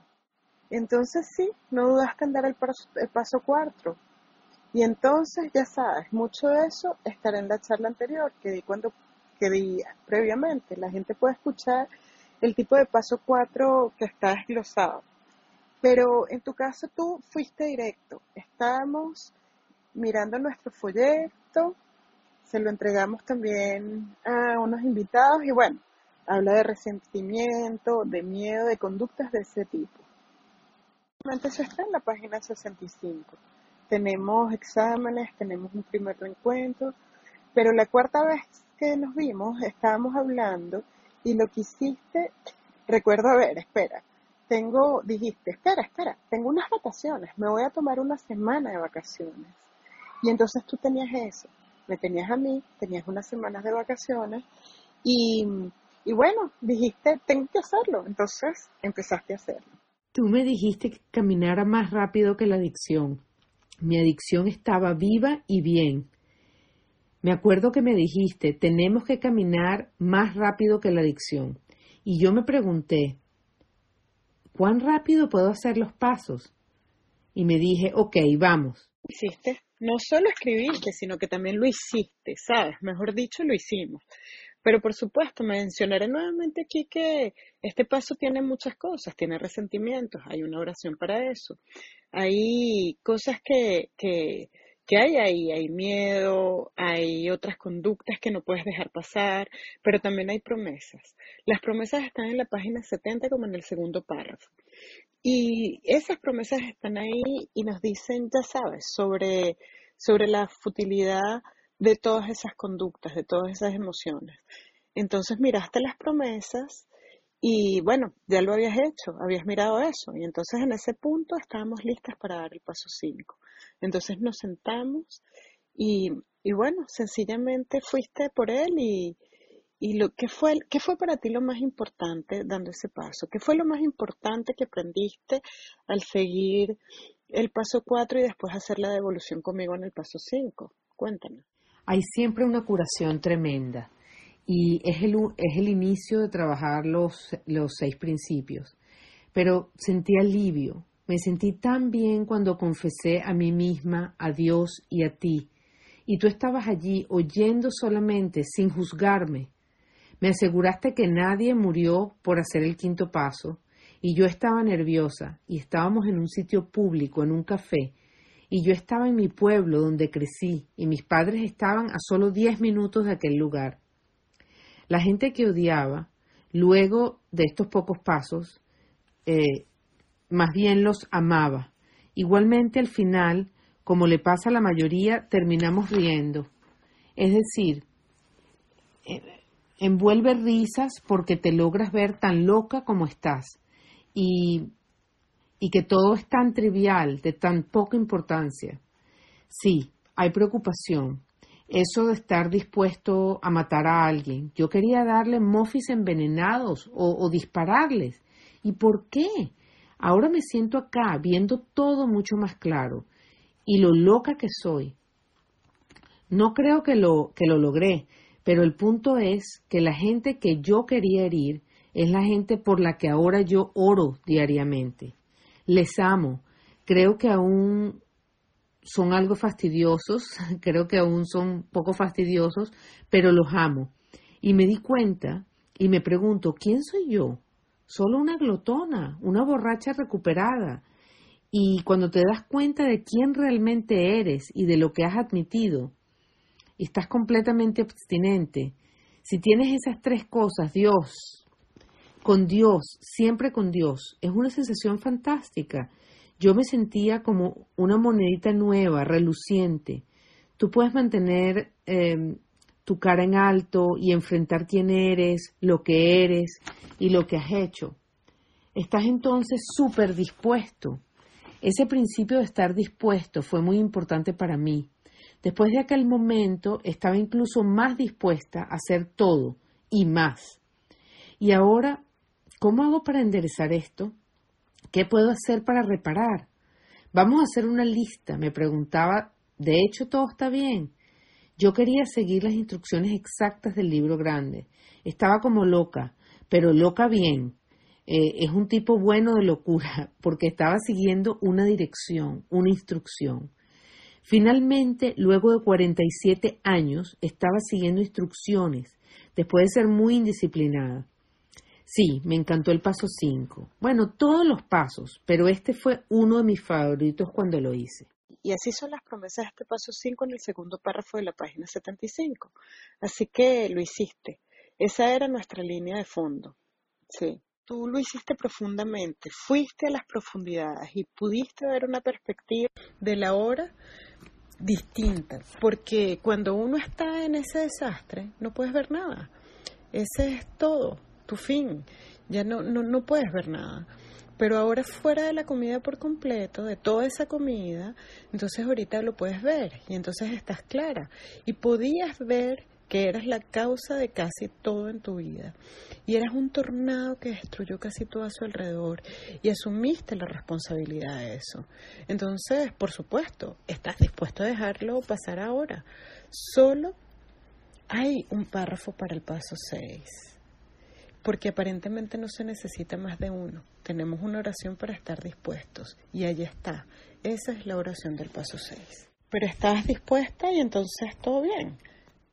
Entonces sí, no dudaste en dar el paso, el paso cuatro, y entonces, ya sabes, mucho de eso estará en la charla anterior que di cuando que di previamente. La gente puede escuchar el tipo de paso 4 que está desglosado. Pero en tu caso tú fuiste directo. Estábamos mirando nuestro folleto, se lo entregamos también a unos invitados y bueno, habla de resentimiento, de miedo, de conductas de ese tipo. Eso está en la página 65 tenemos exámenes, tenemos un primer reencuentro, pero la cuarta vez que nos vimos estábamos hablando y lo que hiciste, recuerdo, a ver, espera, tengo, dijiste, espera, espera, tengo unas vacaciones, me voy a tomar una semana de vacaciones. Y entonces tú tenías eso, me tenías a mí, tenías unas semanas de vacaciones y, y bueno, dijiste, tengo que hacerlo, entonces empezaste a hacerlo. Tú me dijiste que caminara más rápido que la adicción. Mi adicción estaba viva y bien. Me acuerdo que me dijiste, tenemos que caminar más rápido que la adicción. Y yo me pregunté, ¿cuán rápido puedo hacer los pasos? Y me dije, ok, vamos. Hiciste, no solo escribiste, sino que también lo hiciste, ¿sabes? Mejor dicho, lo hicimos. Pero por supuesto, mencionaré nuevamente aquí que este paso tiene muchas cosas, tiene resentimientos, hay una oración para eso, hay cosas que, que, que hay ahí, hay miedo, hay otras conductas que no puedes dejar pasar, pero también hay promesas. Las promesas están en la página 70 como en el segundo párrafo. Y esas promesas están ahí y nos dicen, ya sabes, sobre, sobre la futilidad de todas esas conductas, de todas esas emociones. Entonces miraste las promesas y bueno, ya lo habías hecho, habías mirado eso y entonces en ese punto estábamos listas para dar el paso 5. Entonces nos sentamos y, y, bueno, sencillamente fuiste por él y, y lo que fue, ¿qué fue para ti lo más importante dando ese paso? ¿Qué fue lo más importante que aprendiste al seguir el paso 4 y después hacer la devolución conmigo en el paso 5? Cuéntanos hay siempre una curación tremenda. y es el, es el inicio de trabajar los, los seis principios. Pero sentí alivio, me sentí tan bien cuando confesé a mí misma, a Dios y a ti, y tú estabas allí oyendo solamente, sin juzgarme. Me aseguraste que nadie murió por hacer el quinto paso, y yo estaba nerviosa, y estábamos en un sitio público, en un café, y yo estaba en mi pueblo donde crecí, y mis padres estaban a solo diez minutos de aquel lugar. La gente que odiaba, luego de estos pocos pasos, eh, más bien los amaba. Igualmente al final, como le pasa a la mayoría, terminamos riendo. Es decir, eh, envuelve risas porque te logras ver tan loca como estás y, y que todo es tan trivial, de tan poca importancia. Sí, hay preocupación. Eso de estar dispuesto a matar a alguien. Yo quería darle mofis envenenados o, o dispararles. ¿Y por qué? Ahora me siento acá viendo todo mucho más claro y lo loca que soy. No creo que lo, que lo logré, pero el punto es que la gente que yo quería herir es la gente por la que ahora yo oro diariamente. Les amo. Creo que aún son algo fastidiosos, <laughs> creo que aún son poco fastidiosos, pero los amo. Y me di cuenta y me pregunto, ¿quién soy yo? solo una glotona, una borracha recuperada. Y cuando te das cuenta de quién realmente eres y de lo que has admitido, estás completamente abstinente, si tienes esas tres cosas, Dios, con Dios, siempre con Dios, es una sensación fantástica. Yo me sentía como una monedita nueva, reluciente. Tú puedes mantener em, tu cara en alto y enfrentar quién eres, lo que eres y lo que has hecho. Estás entonces súper dispuesto. Ese principio de estar dispuesto fue muy importante para mí. Después de aquel momento estaba incluso más dispuesta a hacer todo y más. Y ahora, ¿cómo hago para enderezar esto? ¿Qué puedo hacer para reparar? Vamos a hacer una lista, me preguntaba. De hecho, todo está bien. Yo quería seguir las instrucciones exactas del libro grande. Estaba como loca, pero loca bien. Eh, es un tipo bueno de locura <laughs> porque estaba siguiendo una dirección, una instrucción. Finalmente, luego de 47 años, estaba siguiendo instrucciones, después de ser muy indisciplinada. Sí, me encantó el paso 5. Bueno, todos los pasos, pero este fue uno de mis favoritos cuando lo hice. Y así son las promesas de este paso 5 en el segundo párrafo de la página 75. Así que lo hiciste. Esa era nuestra línea de fondo. Sí. Tú lo hiciste profundamente, fuiste a las profundidades y pudiste ver una perspectiva de la hora distinta, porque cuando uno está en ese desastre no puedes ver nada. Ese es todo, tu fin. Ya no, no, no puedes ver nada pero ahora fuera de la comida por completo, de toda esa comida, entonces ahorita lo puedes ver y entonces estás clara. Y podías ver que eras la causa de casi todo en tu vida. Y eras un tornado que destruyó casi todo a su alrededor y asumiste la responsabilidad de eso. Entonces, por supuesto, estás dispuesto a dejarlo pasar ahora. Solo hay un párrafo para el paso 6 porque aparentemente no se necesita más de uno. Tenemos una oración para estar dispuestos y ahí está. Esa es la oración del paso 6. Pero estás dispuesta y entonces todo bien.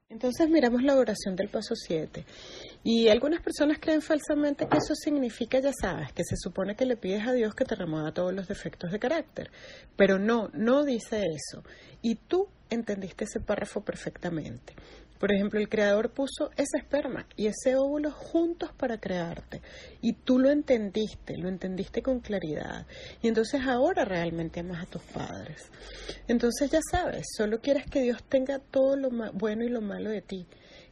Entonces miramos la oración del paso 7. Y algunas personas creen falsamente que eso significa, ya sabes, que se supone que le pides a Dios que te remueva todos los defectos de carácter. Pero no, no dice eso. Y tú entendiste ese párrafo perfectamente. Por ejemplo, el creador puso ese esperma y ese óvulo juntos para crearte. Y tú lo entendiste, lo entendiste con claridad. Y entonces ahora realmente amas a tus padres. Entonces ya sabes, solo quieres que Dios tenga todo lo bueno y lo malo de ti.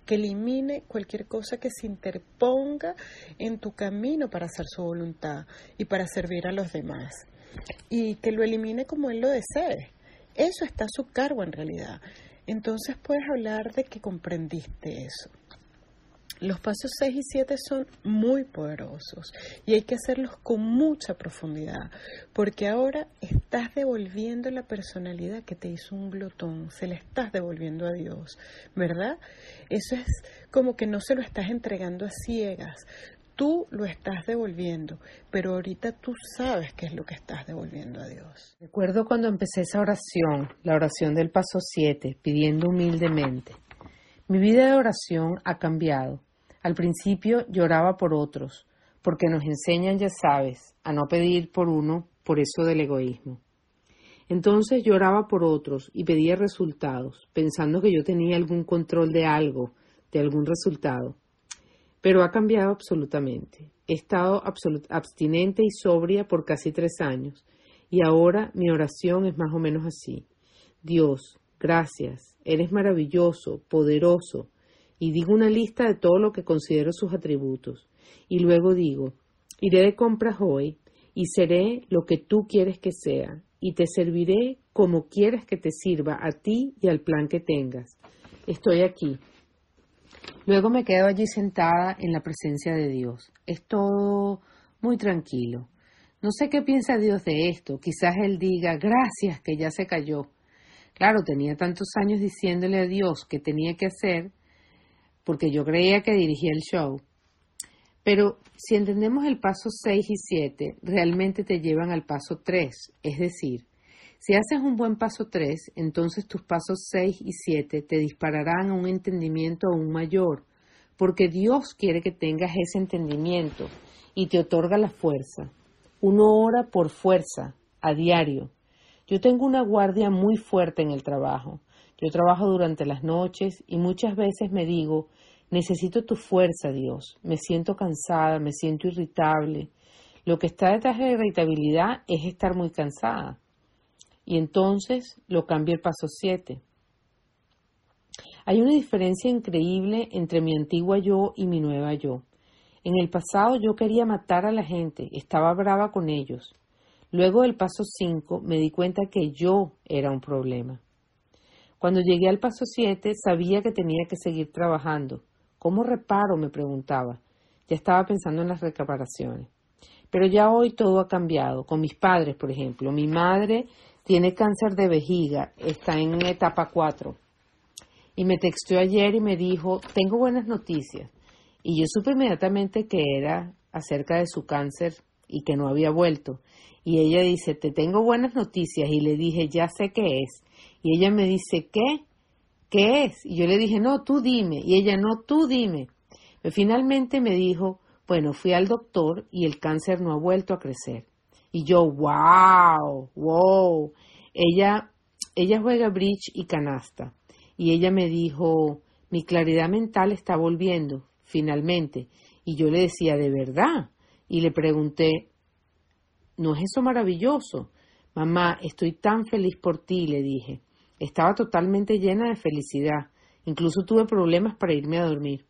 Que elimine cualquier cosa que se interponga en tu camino para hacer su voluntad y para servir a los demás. Y que lo elimine como Él lo desee. Eso está a su cargo en realidad entonces puedes hablar de que comprendiste eso. Los pasos 6 y 7 son muy poderosos y hay que hacerlos con mucha profundidad, porque ahora estás devolviendo la personalidad que te hizo un glotón, se la estás devolviendo a Dios, ¿verdad? Eso es como que no se lo estás entregando a ciegas, tú lo estás devolviendo, pero ahorita tú sabes qué es lo que estás devolviendo a Dios. Recuerdo cuando empecé esa oración, la oración del paso 7, pidiendo humildemente. Mi vida de oración ha cambiado. Al principio lloraba por otros, porque nos enseñan, ya sabes, a no pedir por uno, por eso del egoísmo. Entonces lloraba por otros y pedía resultados, pensando que yo tenía algún control de algo, de algún resultado. Pero ha cambiado absolutamente. He estado abstinente y sobria por casi tres años, y ahora mi oración es más o menos así. Dios, gracias, eres maravilloso, poderoso, y digo una lista de todo lo que considero sus atributos. Y luego digo, iré de compras hoy y seré lo que tú quieres que sea, y te serviré como quieras que te sirva a ti y al plan que tengas. Estoy aquí. Luego me quedo allí sentada en la presencia de Dios. Es todo muy tranquilo. No sé qué piensa Dios de esto. Quizás Él diga, gracias, que ya se cayó. Claro, tenía tantos años diciéndole a Dios que tenía que hacer porque yo creía que dirigía el show. Pero si entendemos el paso 6 y 7, realmente te llevan al paso 3, es decir, si haces un buen paso 3, entonces tus pasos 6 y 7 te dispararán a un entendimiento aún mayor, porque Dios quiere que tengas ese entendimiento y te otorga la fuerza. Uno ora por fuerza, a diario. Yo tengo una guardia muy fuerte en el trabajo. Yo trabajo durante las noches y muchas veces me digo, necesito tu fuerza, Dios. Me siento cansada, me siento irritable. Lo que está detrás de la irritabilidad es estar muy cansada. Y entonces lo cambio el paso 7. Hay una diferencia increíble entre mi antigua yo y mi nueva yo. En el pasado yo quería matar a la gente, estaba brava con ellos. Luego del paso 5 me di cuenta que yo era un problema. Cuando llegué al paso 7 sabía que tenía que seguir trabajando. ¿Cómo reparo? me preguntaba. Ya estaba pensando en las recaparaciones. Pero ya hoy todo ha cambiado. Con mis padres, por ejemplo. Mi madre tiene cáncer de vejiga, está en etapa 4. Y me texteó ayer y me dijo, tengo buenas noticias. Y yo supe inmediatamente que era acerca de su cáncer y que no había vuelto. Y ella dice, te tengo buenas noticias. Y le dije, ya sé qué es. Y ella me dice, ¿qué? ¿Qué es? Y yo le dije, no, tú dime. Y ella, no, tú dime. Pero finalmente me dijo, bueno, fui al doctor y el cáncer no ha vuelto a crecer. Y yo, wow, wow. Ella, ella juega bridge y canasta. Y ella me dijo, mi claridad mental está volviendo, finalmente. Y yo le decía, ¿de verdad? Y le pregunté, ¿no es eso maravilloso? Mamá, estoy tan feliz por ti, le dije. Estaba totalmente llena de felicidad. Incluso tuve problemas para irme a dormir.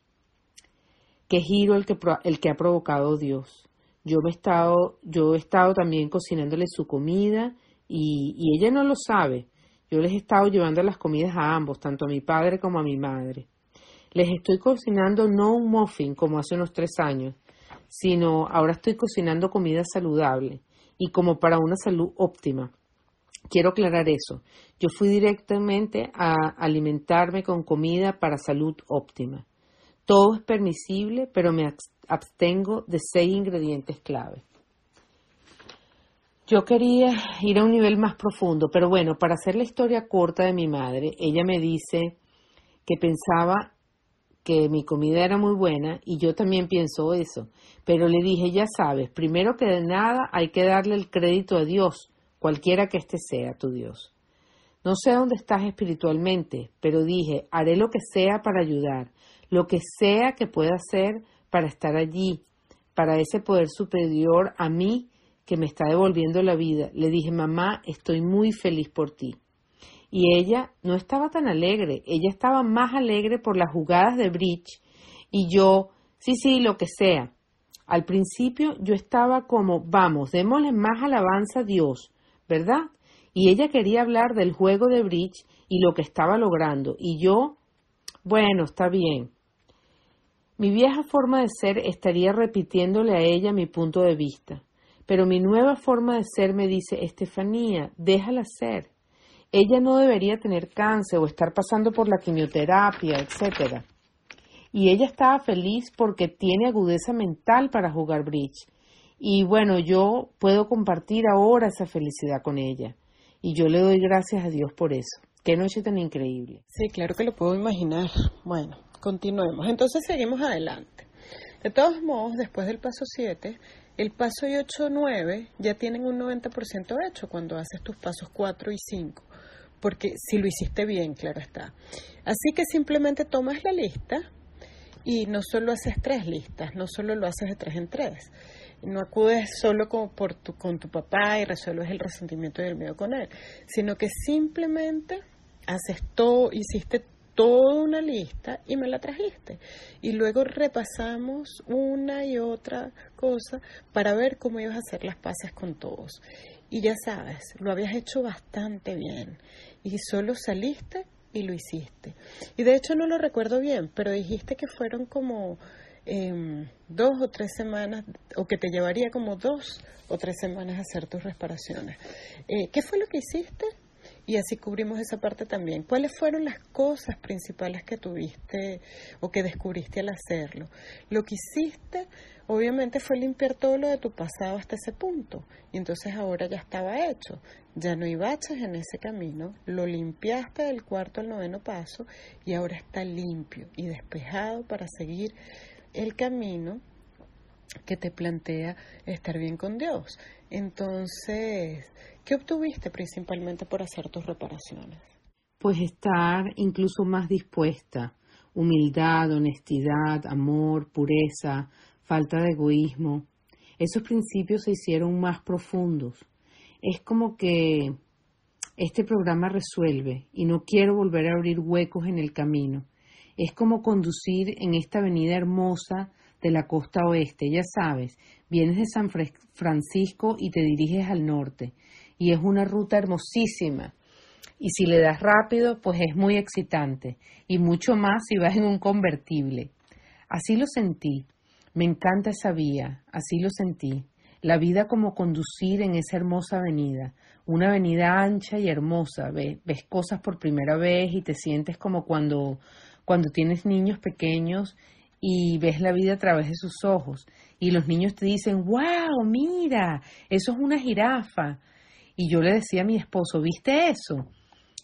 Qué giro el que, el que ha provocado Dios. Yo, me he estado, yo he estado también cocinándole su comida y, y ella no lo sabe. Yo les he estado llevando las comidas a ambos, tanto a mi padre como a mi madre. Les estoy cocinando no un muffin como hace unos tres años, sino ahora estoy cocinando comida saludable y como para una salud óptima. Quiero aclarar eso. Yo fui directamente a alimentarme con comida para salud óptima. Todo es permisible, pero me abstengo de seis ingredientes clave. Yo quería ir a un nivel más profundo, pero bueno, para hacer la historia corta de mi madre, ella me dice que pensaba que mi comida era muy buena y yo también pienso eso, pero le dije, ya sabes, primero que de nada hay que darle el crédito a Dios, cualquiera que éste sea tu Dios. No sé dónde estás espiritualmente, pero dije, haré lo que sea para ayudar, lo que sea que pueda hacer para estar allí, para ese poder superior a mí que me está devolviendo la vida. Le dije, mamá, estoy muy feliz por ti. Y ella no estaba tan alegre, ella estaba más alegre por las jugadas de bridge y yo, sí, sí, lo que sea. Al principio yo estaba como, vamos, démosle más alabanza a Dios, ¿verdad? Y ella quería hablar del juego de bridge y lo que estaba logrando. Y yo, bueno, está bien. Mi vieja forma de ser estaría repitiéndole a ella mi punto de vista, pero mi nueva forma de ser me dice, Estefanía, déjala ser. Ella no debería tener cáncer o estar pasando por la quimioterapia, etc. Y ella estaba feliz porque tiene agudeza mental para jugar bridge. Y bueno, yo puedo compartir ahora esa felicidad con ella. Y yo le doy gracias a Dios por eso. Qué noche tan increíble. Sí, claro que lo puedo imaginar. Bueno, continuemos. Entonces seguimos adelante. De todos modos, después del paso 7, el paso 8 9 ya tienen un 90% hecho cuando haces tus pasos 4 y 5. Porque si lo hiciste bien, claro está. Así que simplemente tomas la lista y no solo haces tres listas, no solo lo haces de tres en tres. No acudes solo con, por tu, con tu papá y resuelves el resentimiento y el miedo con él, sino que simplemente haces todo, hiciste toda una lista y me la trajiste. Y luego repasamos una y otra cosa para ver cómo ibas a hacer las paces con todos. Y ya sabes, lo habías hecho bastante bien. Y solo saliste y lo hiciste. Y de hecho no lo recuerdo bien, pero dijiste que fueron como em, dos o tres semanas, o que te llevaría como dos o tres semanas hacer tus reparaciones. Eh, ¿Qué fue lo que hiciste? Y así cubrimos esa parte también. ¿Cuáles fueron las cosas principales que tuviste o que descubriste al hacerlo? Lo que hiciste, obviamente, fue limpiar todo lo de tu pasado hasta ese punto. Y entonces ahora ya estaba hecho. Ya no hay baches en ese camino. Lo limpiaste del cuarto al noveno paso y ahora está limpio y despejado para seguir el camino que te plantea estar bien con Dios. Entonces, ¿qué obtuviste principalmente por hacer tus reparaciones? Pues estar incluso más dispuesta, humildad, honestidad, amor, pureza, falta de egoísmo. Esos principios se hicieron más profundos. Es como que este programa resuelve y no quiero volver a abrir huecos en el camino. Es como conducir en esta avenida hermosa de la costa oeste, ya sabes, vienes de San Francisco y te diriges al norte, y es una ruta hermosísima. Y si le das rápido, pues es muy excitante, y mucho más si vas en un convertible. Así lo sentí. Me encanta esa vía, así lo sentí. La vida como conducir en esa hermosa avenida, una avenida ancha y hermosa, ves, ves cosas por primera vez y te sientes como cuando, cuando tienes niños pequeños y ves la vida a través de sus ojos. Y los niños te dicen, wow, mira, eso es una jirafa. Y yo le decía a mi esposo, ¿viste eso?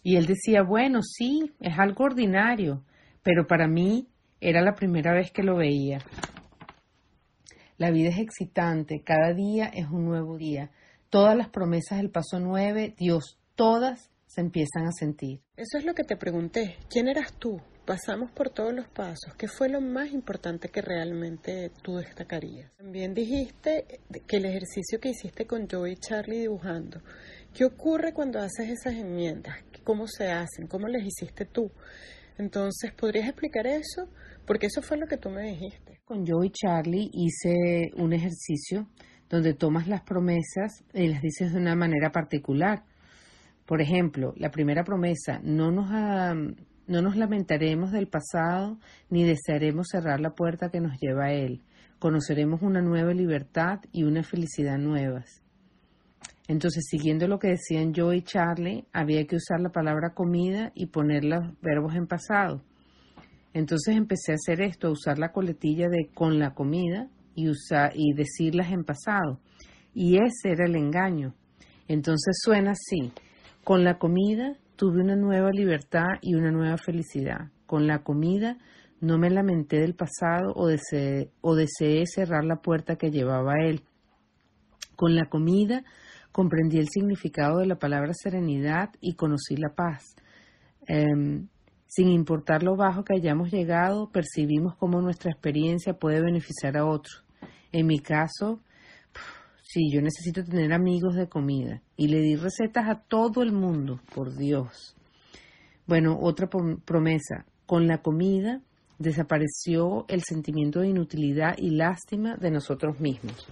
Y él decía, bueno, sí, es algo ordinario, pero para mí era la primera vez que lo veía. La vida es excitante, cada día es un nuevo día. Todas las promesas del paso nueve, Dios, todas se empiezan a sentir. Eso es lo que te pregunté. ¿Quién eras tú? Pasamos por todos los pasos. ¿Qué fue lo más importante que realmente tú destacarías? También dijiste que el ejercicio que hiciste con Joey y Charlie dibujando. ¿Qué ocurre cuando haces esas enmiendas? ¿Cómo se hacen? ¿Cómo las hiciste tú? Entonces, ¿podrías explicar eso? Porque eso fue lo que tú me dijiste. Con Joey y Charlie hice un ejercicio donde tomas las promesas y las dices de una manera particular. Por ejemplo, la primera promesa, no nos, no nos lamentaremos del pasado ni desearemos cerrar la puerta que nos lleva a él. Conoceremos una nueva libertad y una felicidad nuevas. Entonces, siguiendo lo que decían yo y Charlie, había que usar la palabra comida y poner los verbos en pasado. Entonces empecé a hacer esto, a usar la coletilla de con la comida y, usar, y decirlas en pasado. Y ese era el engaño. Entonces suena así. Con la comida tuve una nueva libertad y una nueva felicidad. Con la comida no me lamenté del pasado o deseé, o deseé cerrar la puerta que llevaba a él. Con la comida comprendí el significado de la palabra serenidad y conocí la paz. Em, sin importar lo bajo que hayamos llegado, percibimos cómo nuestra experiencia puede beneficiar a otros. En mi caso, Sí, yo necesito tener amigos de comida. Y le di recetas a todo el mundo, por Dios. Bueno, otra promesa. Con la comida desapareció el sentimiento de inutilidad y lástima de nosotros mismos.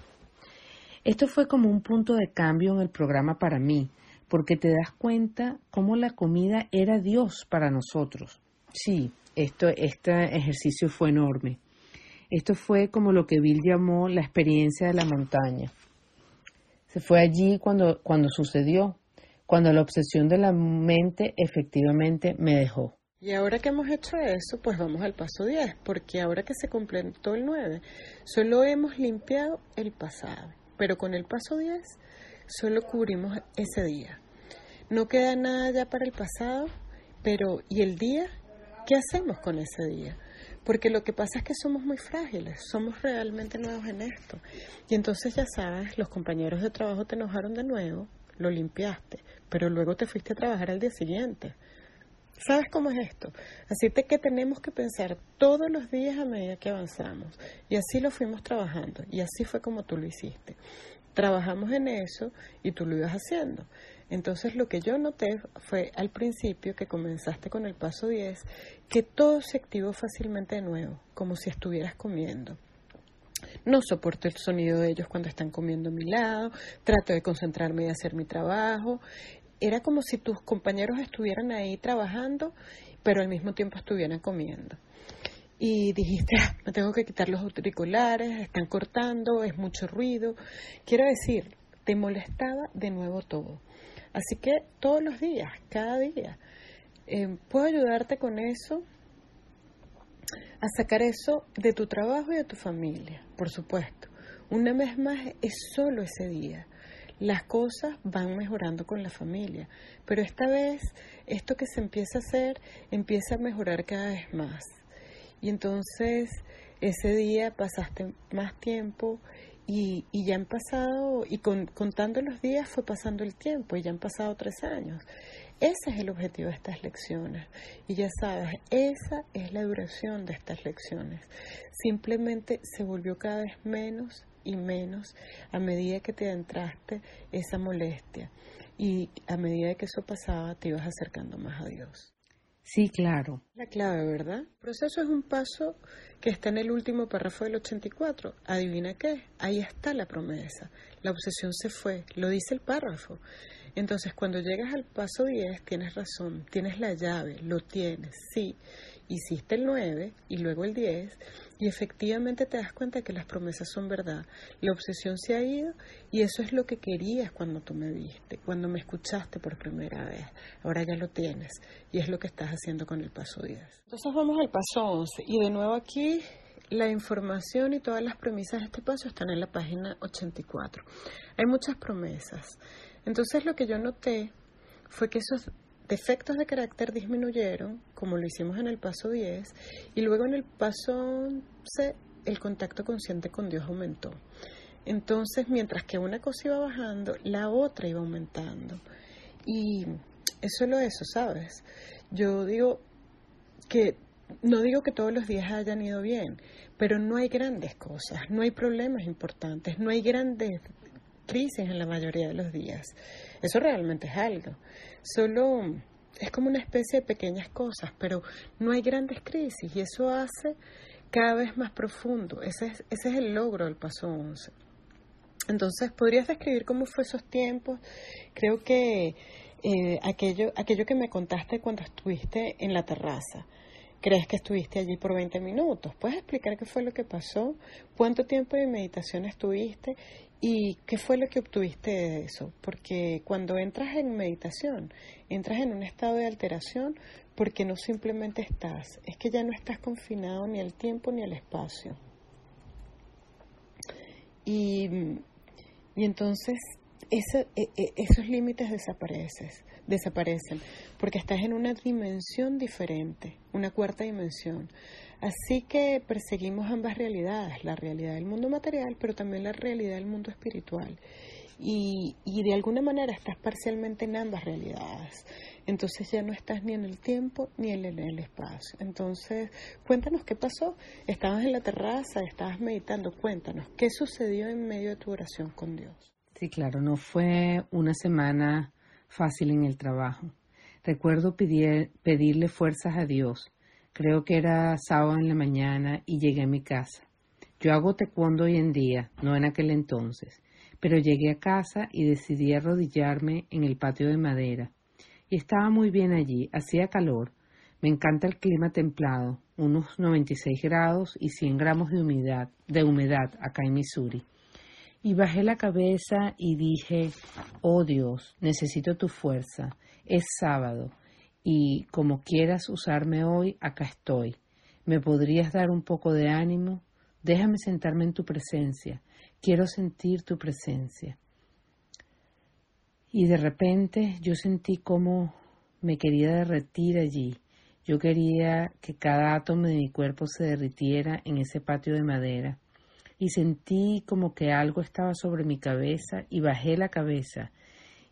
Esto fue como un punto de cambio en el programa para mí, porque te das cuenta cómo la comida era Dios para nosotros. Sí, esto, este ejercicio fue enorme. Esto fue como lo que Bill llamó la experiencia de la montaña. Se fue allí cuando, cuando sucedió, cuando la obsesión de la mente efectivamente me dejó. Y ahora que hemos hecho eso, pues vamos al paso 10, porque ahora que se completó el 9, solo hemos limpiado el pasado, pero con el paso 10 solo cubrimos ese día. No queda nada ya para el pasado, pero ¿y el día? ¿Qué hacemos con ese día? Porque lo que pasa es que somos muy frágiles, somos realmente nuevos en esto. Y entonces ya sabes, los compañeros de trabajo te enojaron de nuevo, lo limpiaste, pero luego te fuiste a trabajar al día siguiente. ¿Sabes cómo es esto? Así que tenemos que pensar todos los días a medida que avanzamos. Y así lo fuimos trabajando. Y así fue como tú lo hiciste. Trabajamos en eso y tú lo ibas haciendo. Entonces lo que yo noté fue al principio que comenzaste con el paso 10, que todo se activó fácilmente de nuevo, como si estuvieras comiendo. No soporto el sonido de ellos cuando están comiendo a mi lado, trato de concentrarme y hacer mi trabajo. Era como si tus compañeros estuvieran ahí trabajando, pero al mismo tiempo estuvieran comiendo. Y dijiste, ah, me tengo que quitar los auriculares, están cortando, es mucho ruido. Quiero decir, te molestaba de nuevo todo. Así que todos los días, cada día, eh, puedo ayudarte con eso, a sacar eso de tu trabajo y de tu familia, por supuesto. Una vez más es solo ese día. Las cosas van mejorando con la familia, pero esta vez esto que se empieza a hacer empieza a mejorar cada vez más. Y entonces ese día pasaste más tiempo y, ya han pasado, y contando los días fue pasando el tiempo, y ya han pasado tres años. Ese es el objetivo de estas lecciones. Y ya sabes, esa es la duración de estas lecciones. Simplemente se volvió cada vez menos y menos a medida que te adentraste esa molestia. Y a medida que eso pasaba, te ibas acercando más a Dios. Sí, claro. La clave, ¿verdad? El proceso es un paso que está en el último párrafo del 84. Adivina qué, ahí está la promesa. La obsesión se fue, lo dice el párrafo. Entonces, cuando llegas al paso 10, tienes razón, tienes la llave, lo tienes, sí. Hiciste el 9 y luego el 10 y efectivamente te das cuenta que las promesas son verdad. La obsesión se ha ido y eso es lo que querías cuando tú me viste, cuando me escuchaste por primera vez. Ahora ya lo tienes y es lo que estás haciendo con el paso 10. Entonces vamos al paso 11 y de nuevo aquí la información y todas las premisas de este paso están en la página 84. Hay muchas promesas. Entonces lo que yo noté fue que esos defectos de carácter disminuyeron, como lo hicimos en el paso 10, y luego en el paso 11 el contacto consciente con Dios aumentó. Entonces, mientras que una cosa iba bajando, la otra iba aumentando. Y es solo eso, ¿sabes? Yo digo que no digo que todos los días hayan ido bien, pero no hay grandes cosas, no hay problemas importantes, no hay grandes crisis en la mayoría de los días. Eso realmente es algo. Solo es como una especie de pequeñas cosas, pero no hay grandes crisis y eso hace cada vez más profundo. Ese es, ese es el logro del paso 11. Entonces, ¿podrías describir cómo fue esos tiempos? Creo que eh, aquello, aquello que me contaste cuando estuviste en la terraza, ¿crees que estuviste allí por 20 minutos? ¿Puedes explicar qué fue lo que pasó? ¿Cuánto tiempo de meditación estuviste? ¿Y qué fue lo que obtuviste de eso? Porque cuando entras en meditación, entras en un estado de alteración porque no simplemente estás, es que ya no estás confinado ni al tiempo ni al espacio. Y, y entonces e, e, esos límites desaparecen, desaparecen, porque estás en una dimensión diferente, una cuarta dimensión. Así que perseguimos ambas realidades, la realidad del mundo material, pero también la realidad del mundo espiritual. Y, y de alguna manera estás parcialmente en ambas realidades. Entonces ya no estás ni en el tiempo ni en el espacio. Entonces, cuéntanos qué pasó. Estabas en la terraza, estabas meditando. Cuéntanos, ¿qué sucedió en medio de tu oración con Dios? Sí, claro, no fue una semana fácil en el trabajo. Recuerdo pedirle fuerzas a Dios Creo que era sábado en la mañana y llegué a mi casa. Yo hago taekwondo hoy en día, no en aquel entonces, pero llegué a casa y decidí arrodillarme en el patio de madera. Y estaba muy bien allí, hacía calor, Me encanta el clima templado, unos 96 grados y 100 gramos de humedad, de humedad acá en Missouri. Y bajé la cabeza y dije, oh Dios, necesito tu fuerza. Es sábado y como quieras usarme hoy, acá estoy. ¿Me podrías dar un poco de ánimo? Déjame sentarme en tu presencia. Quiero sentir tu presencia. Y de repente yo sentí como me quería derretir allí. Yo quería que cada átomo de mi cuerpo se derritiera en ese patio de madera. Y sentí como que algo estaba sobre mi cabeza y bajé la cabeza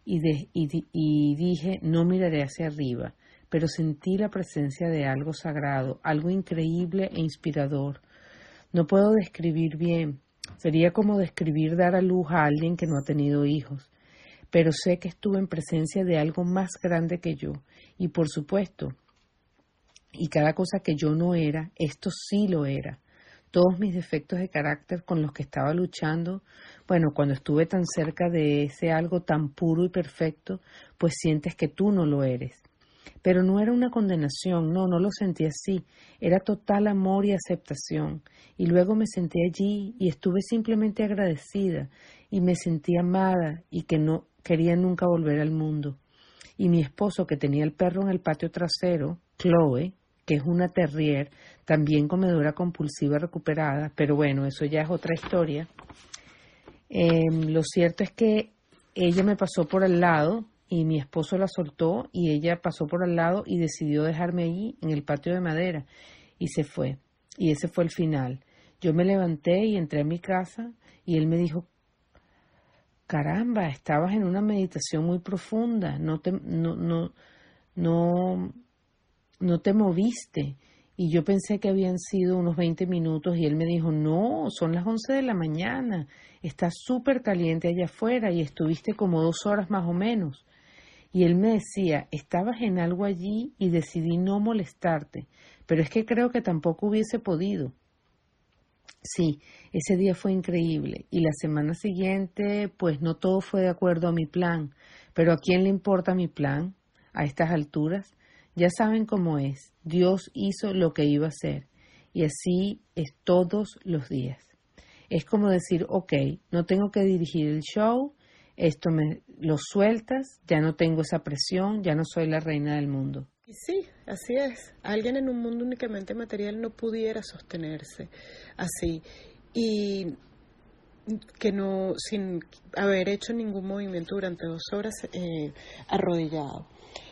y, y dije no miraré hacia arriba, pero sentí la presencia de algo sagrado, algo increíble e inspirador. No puedo describir bien, sería como describir dar a luz a alguien que no ha tenido hijos pero sé que estuve en presencia de algo más grande que yo. Y por supuesto, y cada cosa que yo no era, esto sí lo era. Todos mis defectos de carácter con los que estaba luchando, bueno, cuando estuve tan cerca de ese algo tan puro y perfecto, pues sientes que tú no lo eres. Pero no era una condenación, no, no lo sentí así, era total amor y aceptación. Y luego me senté allí y estuve simplemente agradecida y me sentí amada y que no quería nunca volver al mundo. Y mi esposo, que tenía el perro en el patio trasero, Chloe, que es una terrier, también comedora compulsiva recuperada, pero bueno, eso ya es otra historia. Em, lo cierto es que ella me pasó por al lado y mi esposo la soltó y ella pasó por al lado y decidió dejarme allí en el patio de madera y se fue. Y ese fue el final. Yo me levanté y entré a mi casa y él me dijo, caramba, estabas en una meditación muy profunda, no te, no, no, no, no te moviste. Y yo pensé que habían sido unos 20 minutos y él me dijo, no, son las 11 de la mañana, está súper caliente allá afuera y estuviste como dos horas más o menos. Y él me decía, estabas en algo allí y decidí no molestarte, pero es que creo que tampoco hubiese podido. Sí, ese día fue increíble y la semana siguiente, pues no todo fue de acuerdo a mi plan, pero ¿a quién le importa mi plan a estas alturas? Ya saben cómo es, Dios hizo lo que iba a hacer y así es todos los días. Es como decir, ok, no tengo que dirigir el show, esto me lo sueltas, ya no tengo esa presión, ya no soy la reina del mundo. Y sí, así es. Alguien en un mundo únicamente material no pudiera sostenerse así y que no, sin haber hecho ningún movimiento durante dos horas eh, arrodillado.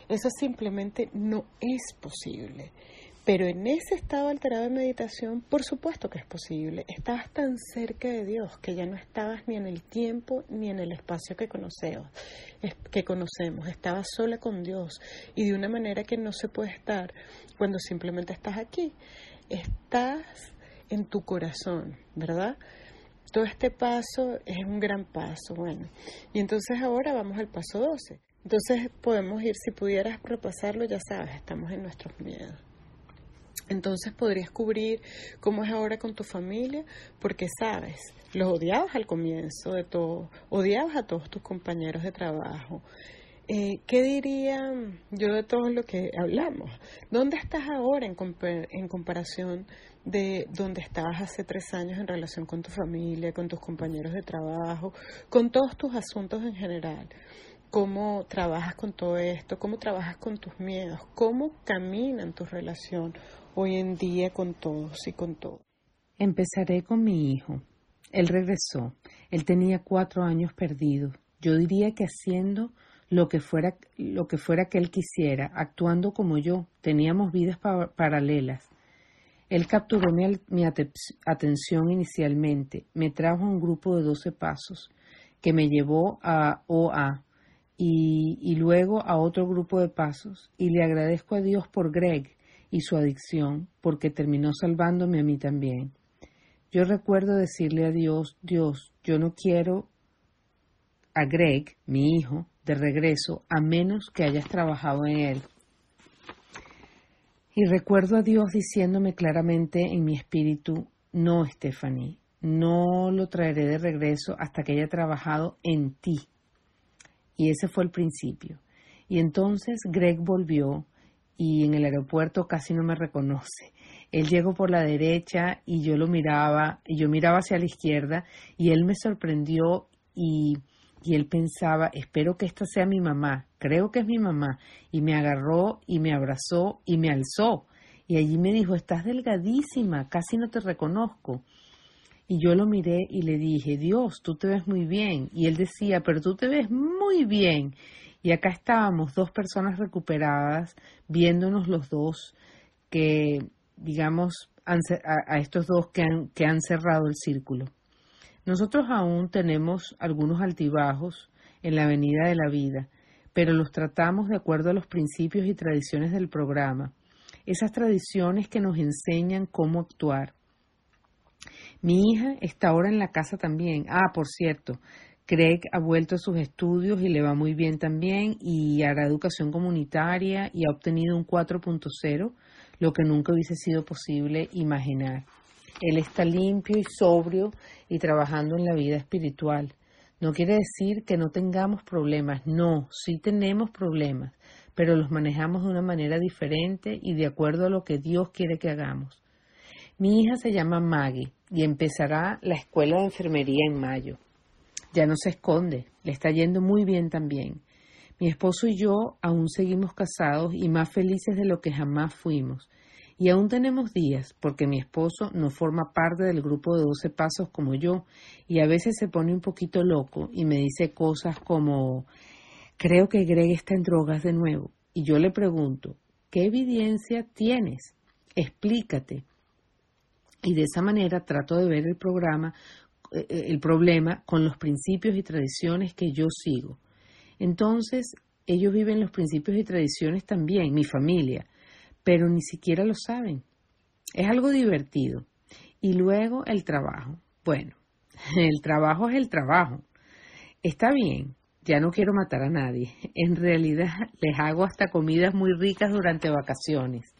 Eso simplemente no es posible. Pero en ese estado alterado de meditación, por supuesto que es posible. Estabas tan cerca de Dios que ya no estabas ni en el tiempo ni en el espacio que conocemos. Que conocemos. Estabas sola con Dios y de una manera que no se puede estar cuando simplemente estás aquí. Estás en tu corazón, ¿verdad? Todo este paso es un gran paso, bueno. Y entonces ahora vamos al paso 12. Entonces podemos ir, si pudieras repasarlo, ya sabes, estamos en nuestros miedos. Entonces podrías cubrir cómo es ahora con tu familia, porque sabes, los odiabas al comienzo de todo, odiabas a todos tus compañeros de trabajo. Eh, ¿Qué diría yo de todo lo que hablamos? ¿Dónde estás ahora en, en comparación de dónde estabas hace tres años en relación con tu familia, con tus compañeros de trabajo, con todos tus asuntos en general? ¿Cómo trabajas con todo esto? ¿Cómo trabajas con tus miedos? ¿Cómo caminan tu relación hoy en día con todos y con todo. Empezaré con mi hijo. Él regresó. Él tenía cuatro años perdido. Yo diría que haciendo lo que fuera, lo que, fuera que él quisiera, actuando como yo. Teníamos vidas paralelas. Él capturó mi, atención inicialmente, me trajo a un grupo de doce pasos que me llevó a OA y, y luego a otro grupo de pasos y le agradezco a Dios por Greg, y su adicción, porque terminó salvándome a mí también. Yo recuerdo decirle a Dios, Dios, yo no quiero a Greg, mi hijo, de regreso, a menos que hayas trabajado en él. Y recuerdo a Dios diciéndome claramente en mi espíritu, no, Stephanie, no lo traeré de regreso hasta que haya trabajado en ti. Y ese fue el principio. Y entonces Greg volvió y en el aeropuerto casi no me reconoce. Él llegó por la derecha y yo lo miraba, y yo miraba hacia la izquierda y él me sorprendió y, y él pensaba, espero que esta sea mi mamá, creo que es mi mamá, y me agarró y me abrazó y me alzó. Y allí me dijo, estás delgadísima, casi no te reconozco. Y yo lo miré y le dije, Dios, tú te ves muy bien. Y él decía, pero tú te ves muy bien. Y acá estábamos dos personas recuperadas, viéndonos los dos, que, digamos, a, estos dos que han, que han cerrado el círculo. Nosotros aún tenemos algunos altibajos en la avenida de la vida, pero los tratamos de acuerdo a los principios y tradiciones del programa, esas tradiciones que nos enseñan cómo actuar. Mi hija está ahora en la casa también. Ah, por cierto, Craig ha vuelto a sus estudios y le va muy bien también y hará educación comunitaria y ha obtenido un 4.0, lo que nunca hubiese sido posible imaginar. Él está limpio y sobrio y trabajando en la vida espiritual. No quiere decir que no tengamos problemas, no, sí tenemos problemas, pero los manejamos de una manera diferente y de acuerdo a lo que Dios quiere que hagamos. Mi hija se llama Maggie y empezará la escuela de enfermería en mayo. Ya no se esconde, le está yendo muy bien también. Mi esposo y yo aún seguimos casados y más felices de lo que jamás fuimos. Y aún tenemos días, porque mi esposo no forma parte del grupo de doce pasos como yo, y a veces se pone un poquito loco y me dice cosas como creo que Greg está en drogas de nuevo. Y yo le pregunto, ¿qué evidencia tienes? Explícate. Y de esa manera trato de ver el programa el problema con los principios y tradiciones que yo sigo. Entonces, ellos viven los principios y tradiciones también, mi familia, pero ni siquiera lo saben. Es algo divertido. Y luego el trabajo. Bueno, <laughs> el trabajo es el trabajo. Está bien, ya no quiero matar a nadie. <laughs> En realidad les hago hasta comidas muy ricas durante vacaciones.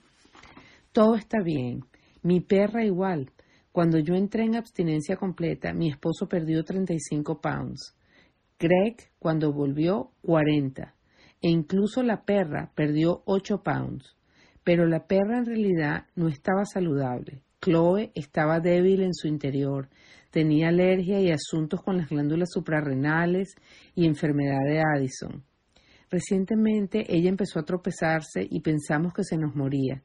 Todo está bien. Mi perra igual. Cuando yo entré en abstinencia completa, mi esposo perdió 35 pounds. Greg, cuando volvió, 40. E incluso la perra perdió 8 pounds. Pero la perra en realidad no estaba saludable. Chloe estaba débil en su interior, tenía alergia y asuntos con las glándulas suprarrenales y enfermedad de Addison. Recientemente ella empezó a tropezarse y pensamos que se nos moría.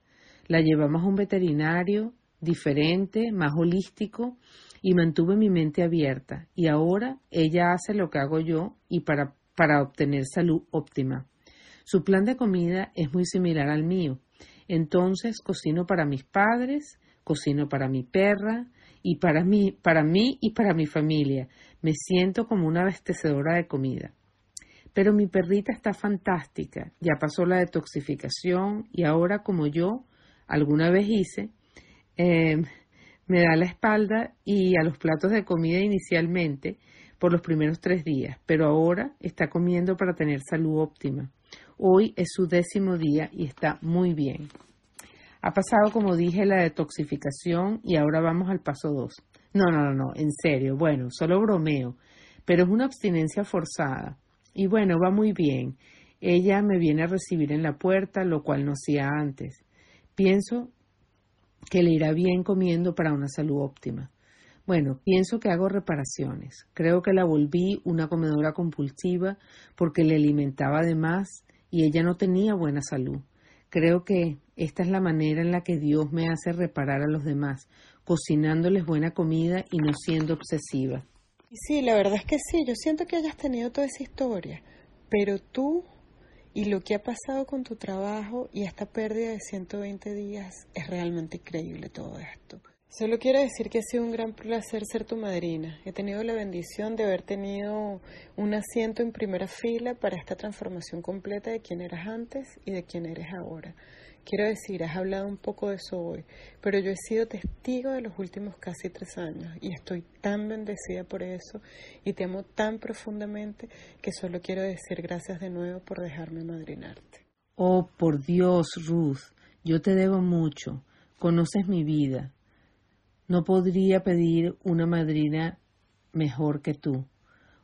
La llevamos a un veterinario diferente, más holístico y mantuve mi mente abierta. Y ahora ella hace lo que hago yo y para, para obtener salud óptima. Su plan de comida es muy similar al mío. Entonces cocino para mis padres, cocino para mi perra y para mí, para mí y para mi familia. Me siento como una abastecedora de comida. Pero mi perrita está fantástica, ya pasó la detoxificación y ahora como yo alguna vez hice, eh, me da la espalda y a los platos de comida inicialmente por los primeros tres días, pero ahora está comiendo para tener salud óptima. Hoy es su décimo día y está muy bien. Ha pasado, como dije, la detoxificación y ahora vamos al paso dos. No, no, no, no, en serio, bueno, solo bromeo, pero es una abstinencia forzada. Y bueno, va muy bien. Ella me viene a recibir en la puerta, lo cual no hacía antes. Pienso que le irá bien comiendo para una salud óptima. Bueno, pienso que hago reparaciones. Creo que la volví una comedora compulsiva porque le alimentaba de más y ella no tenía buena salud. Creo que esta es la manera en la que Dios me hace reparar a los demás, cocinándoles buena comida y no siendo obsesiva. Sí, la verdad es que sí, yo siento que hayas tenido toda esa historia, pero tú y lo que ha pasado con tu trabajo y esta pérdida de 120 días es realmente increíble todo esto. Solo quiero decir que ha sido un gran placer ser tu madrina. He tenido la bendición de haber tenido un asiento en primera fila para esta transformación completa de quién eras antes y de quién eres ahora. Quiero decir, has hablado un poco de eso hoy, pero yo he sido testigo de los últimos casi tres años y estoy tan bendecida por eso y te amo tan profundamente que solo quiero decir gracias de nuevo por dejarme madrinarte. Oh, por Dios, Ruth, yo te debo mucho. Conoces mi vida. No podría pedir una madrina mejor que tú.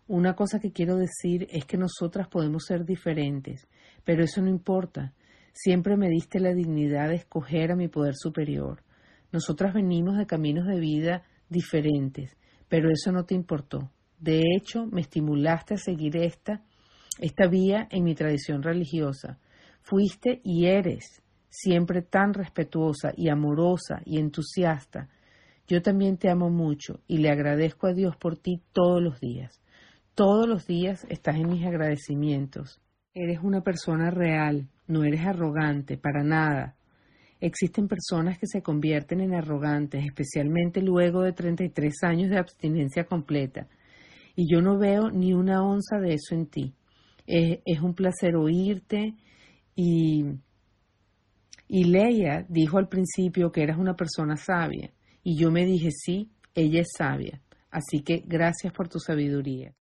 Una cosa que quiero decir es que nosotras podemos ser diferentes, pero eso no importa Siempre me diste la dignidad de escoger a mi poder superior. Nosotras venimos de caminos de vida diferentes, pero eso no te importó. De hecho, me estimulaste a seguir esta, esta vía en mi tradición religiosa. Fuiste y eres siempre tan respetuosa y amorosa y entusiasta. Yo también te amo mucho y le agradezco a Dios por ti todos los días. Todos los días estás en mis agradecimientos. Eres una persona real, no eres arrogante, para nada. Existen personas que se convierten en arrogantes, especialmente luego de 33 años de abstinencia completa. Y yo no veo ni una onza de eso en ti. Es, un placer oírte y, y Leia dijo al principio que eras una persona sabia. Y yo me dije, sí, ella es sabia. Así que gracias por tu sabiduría.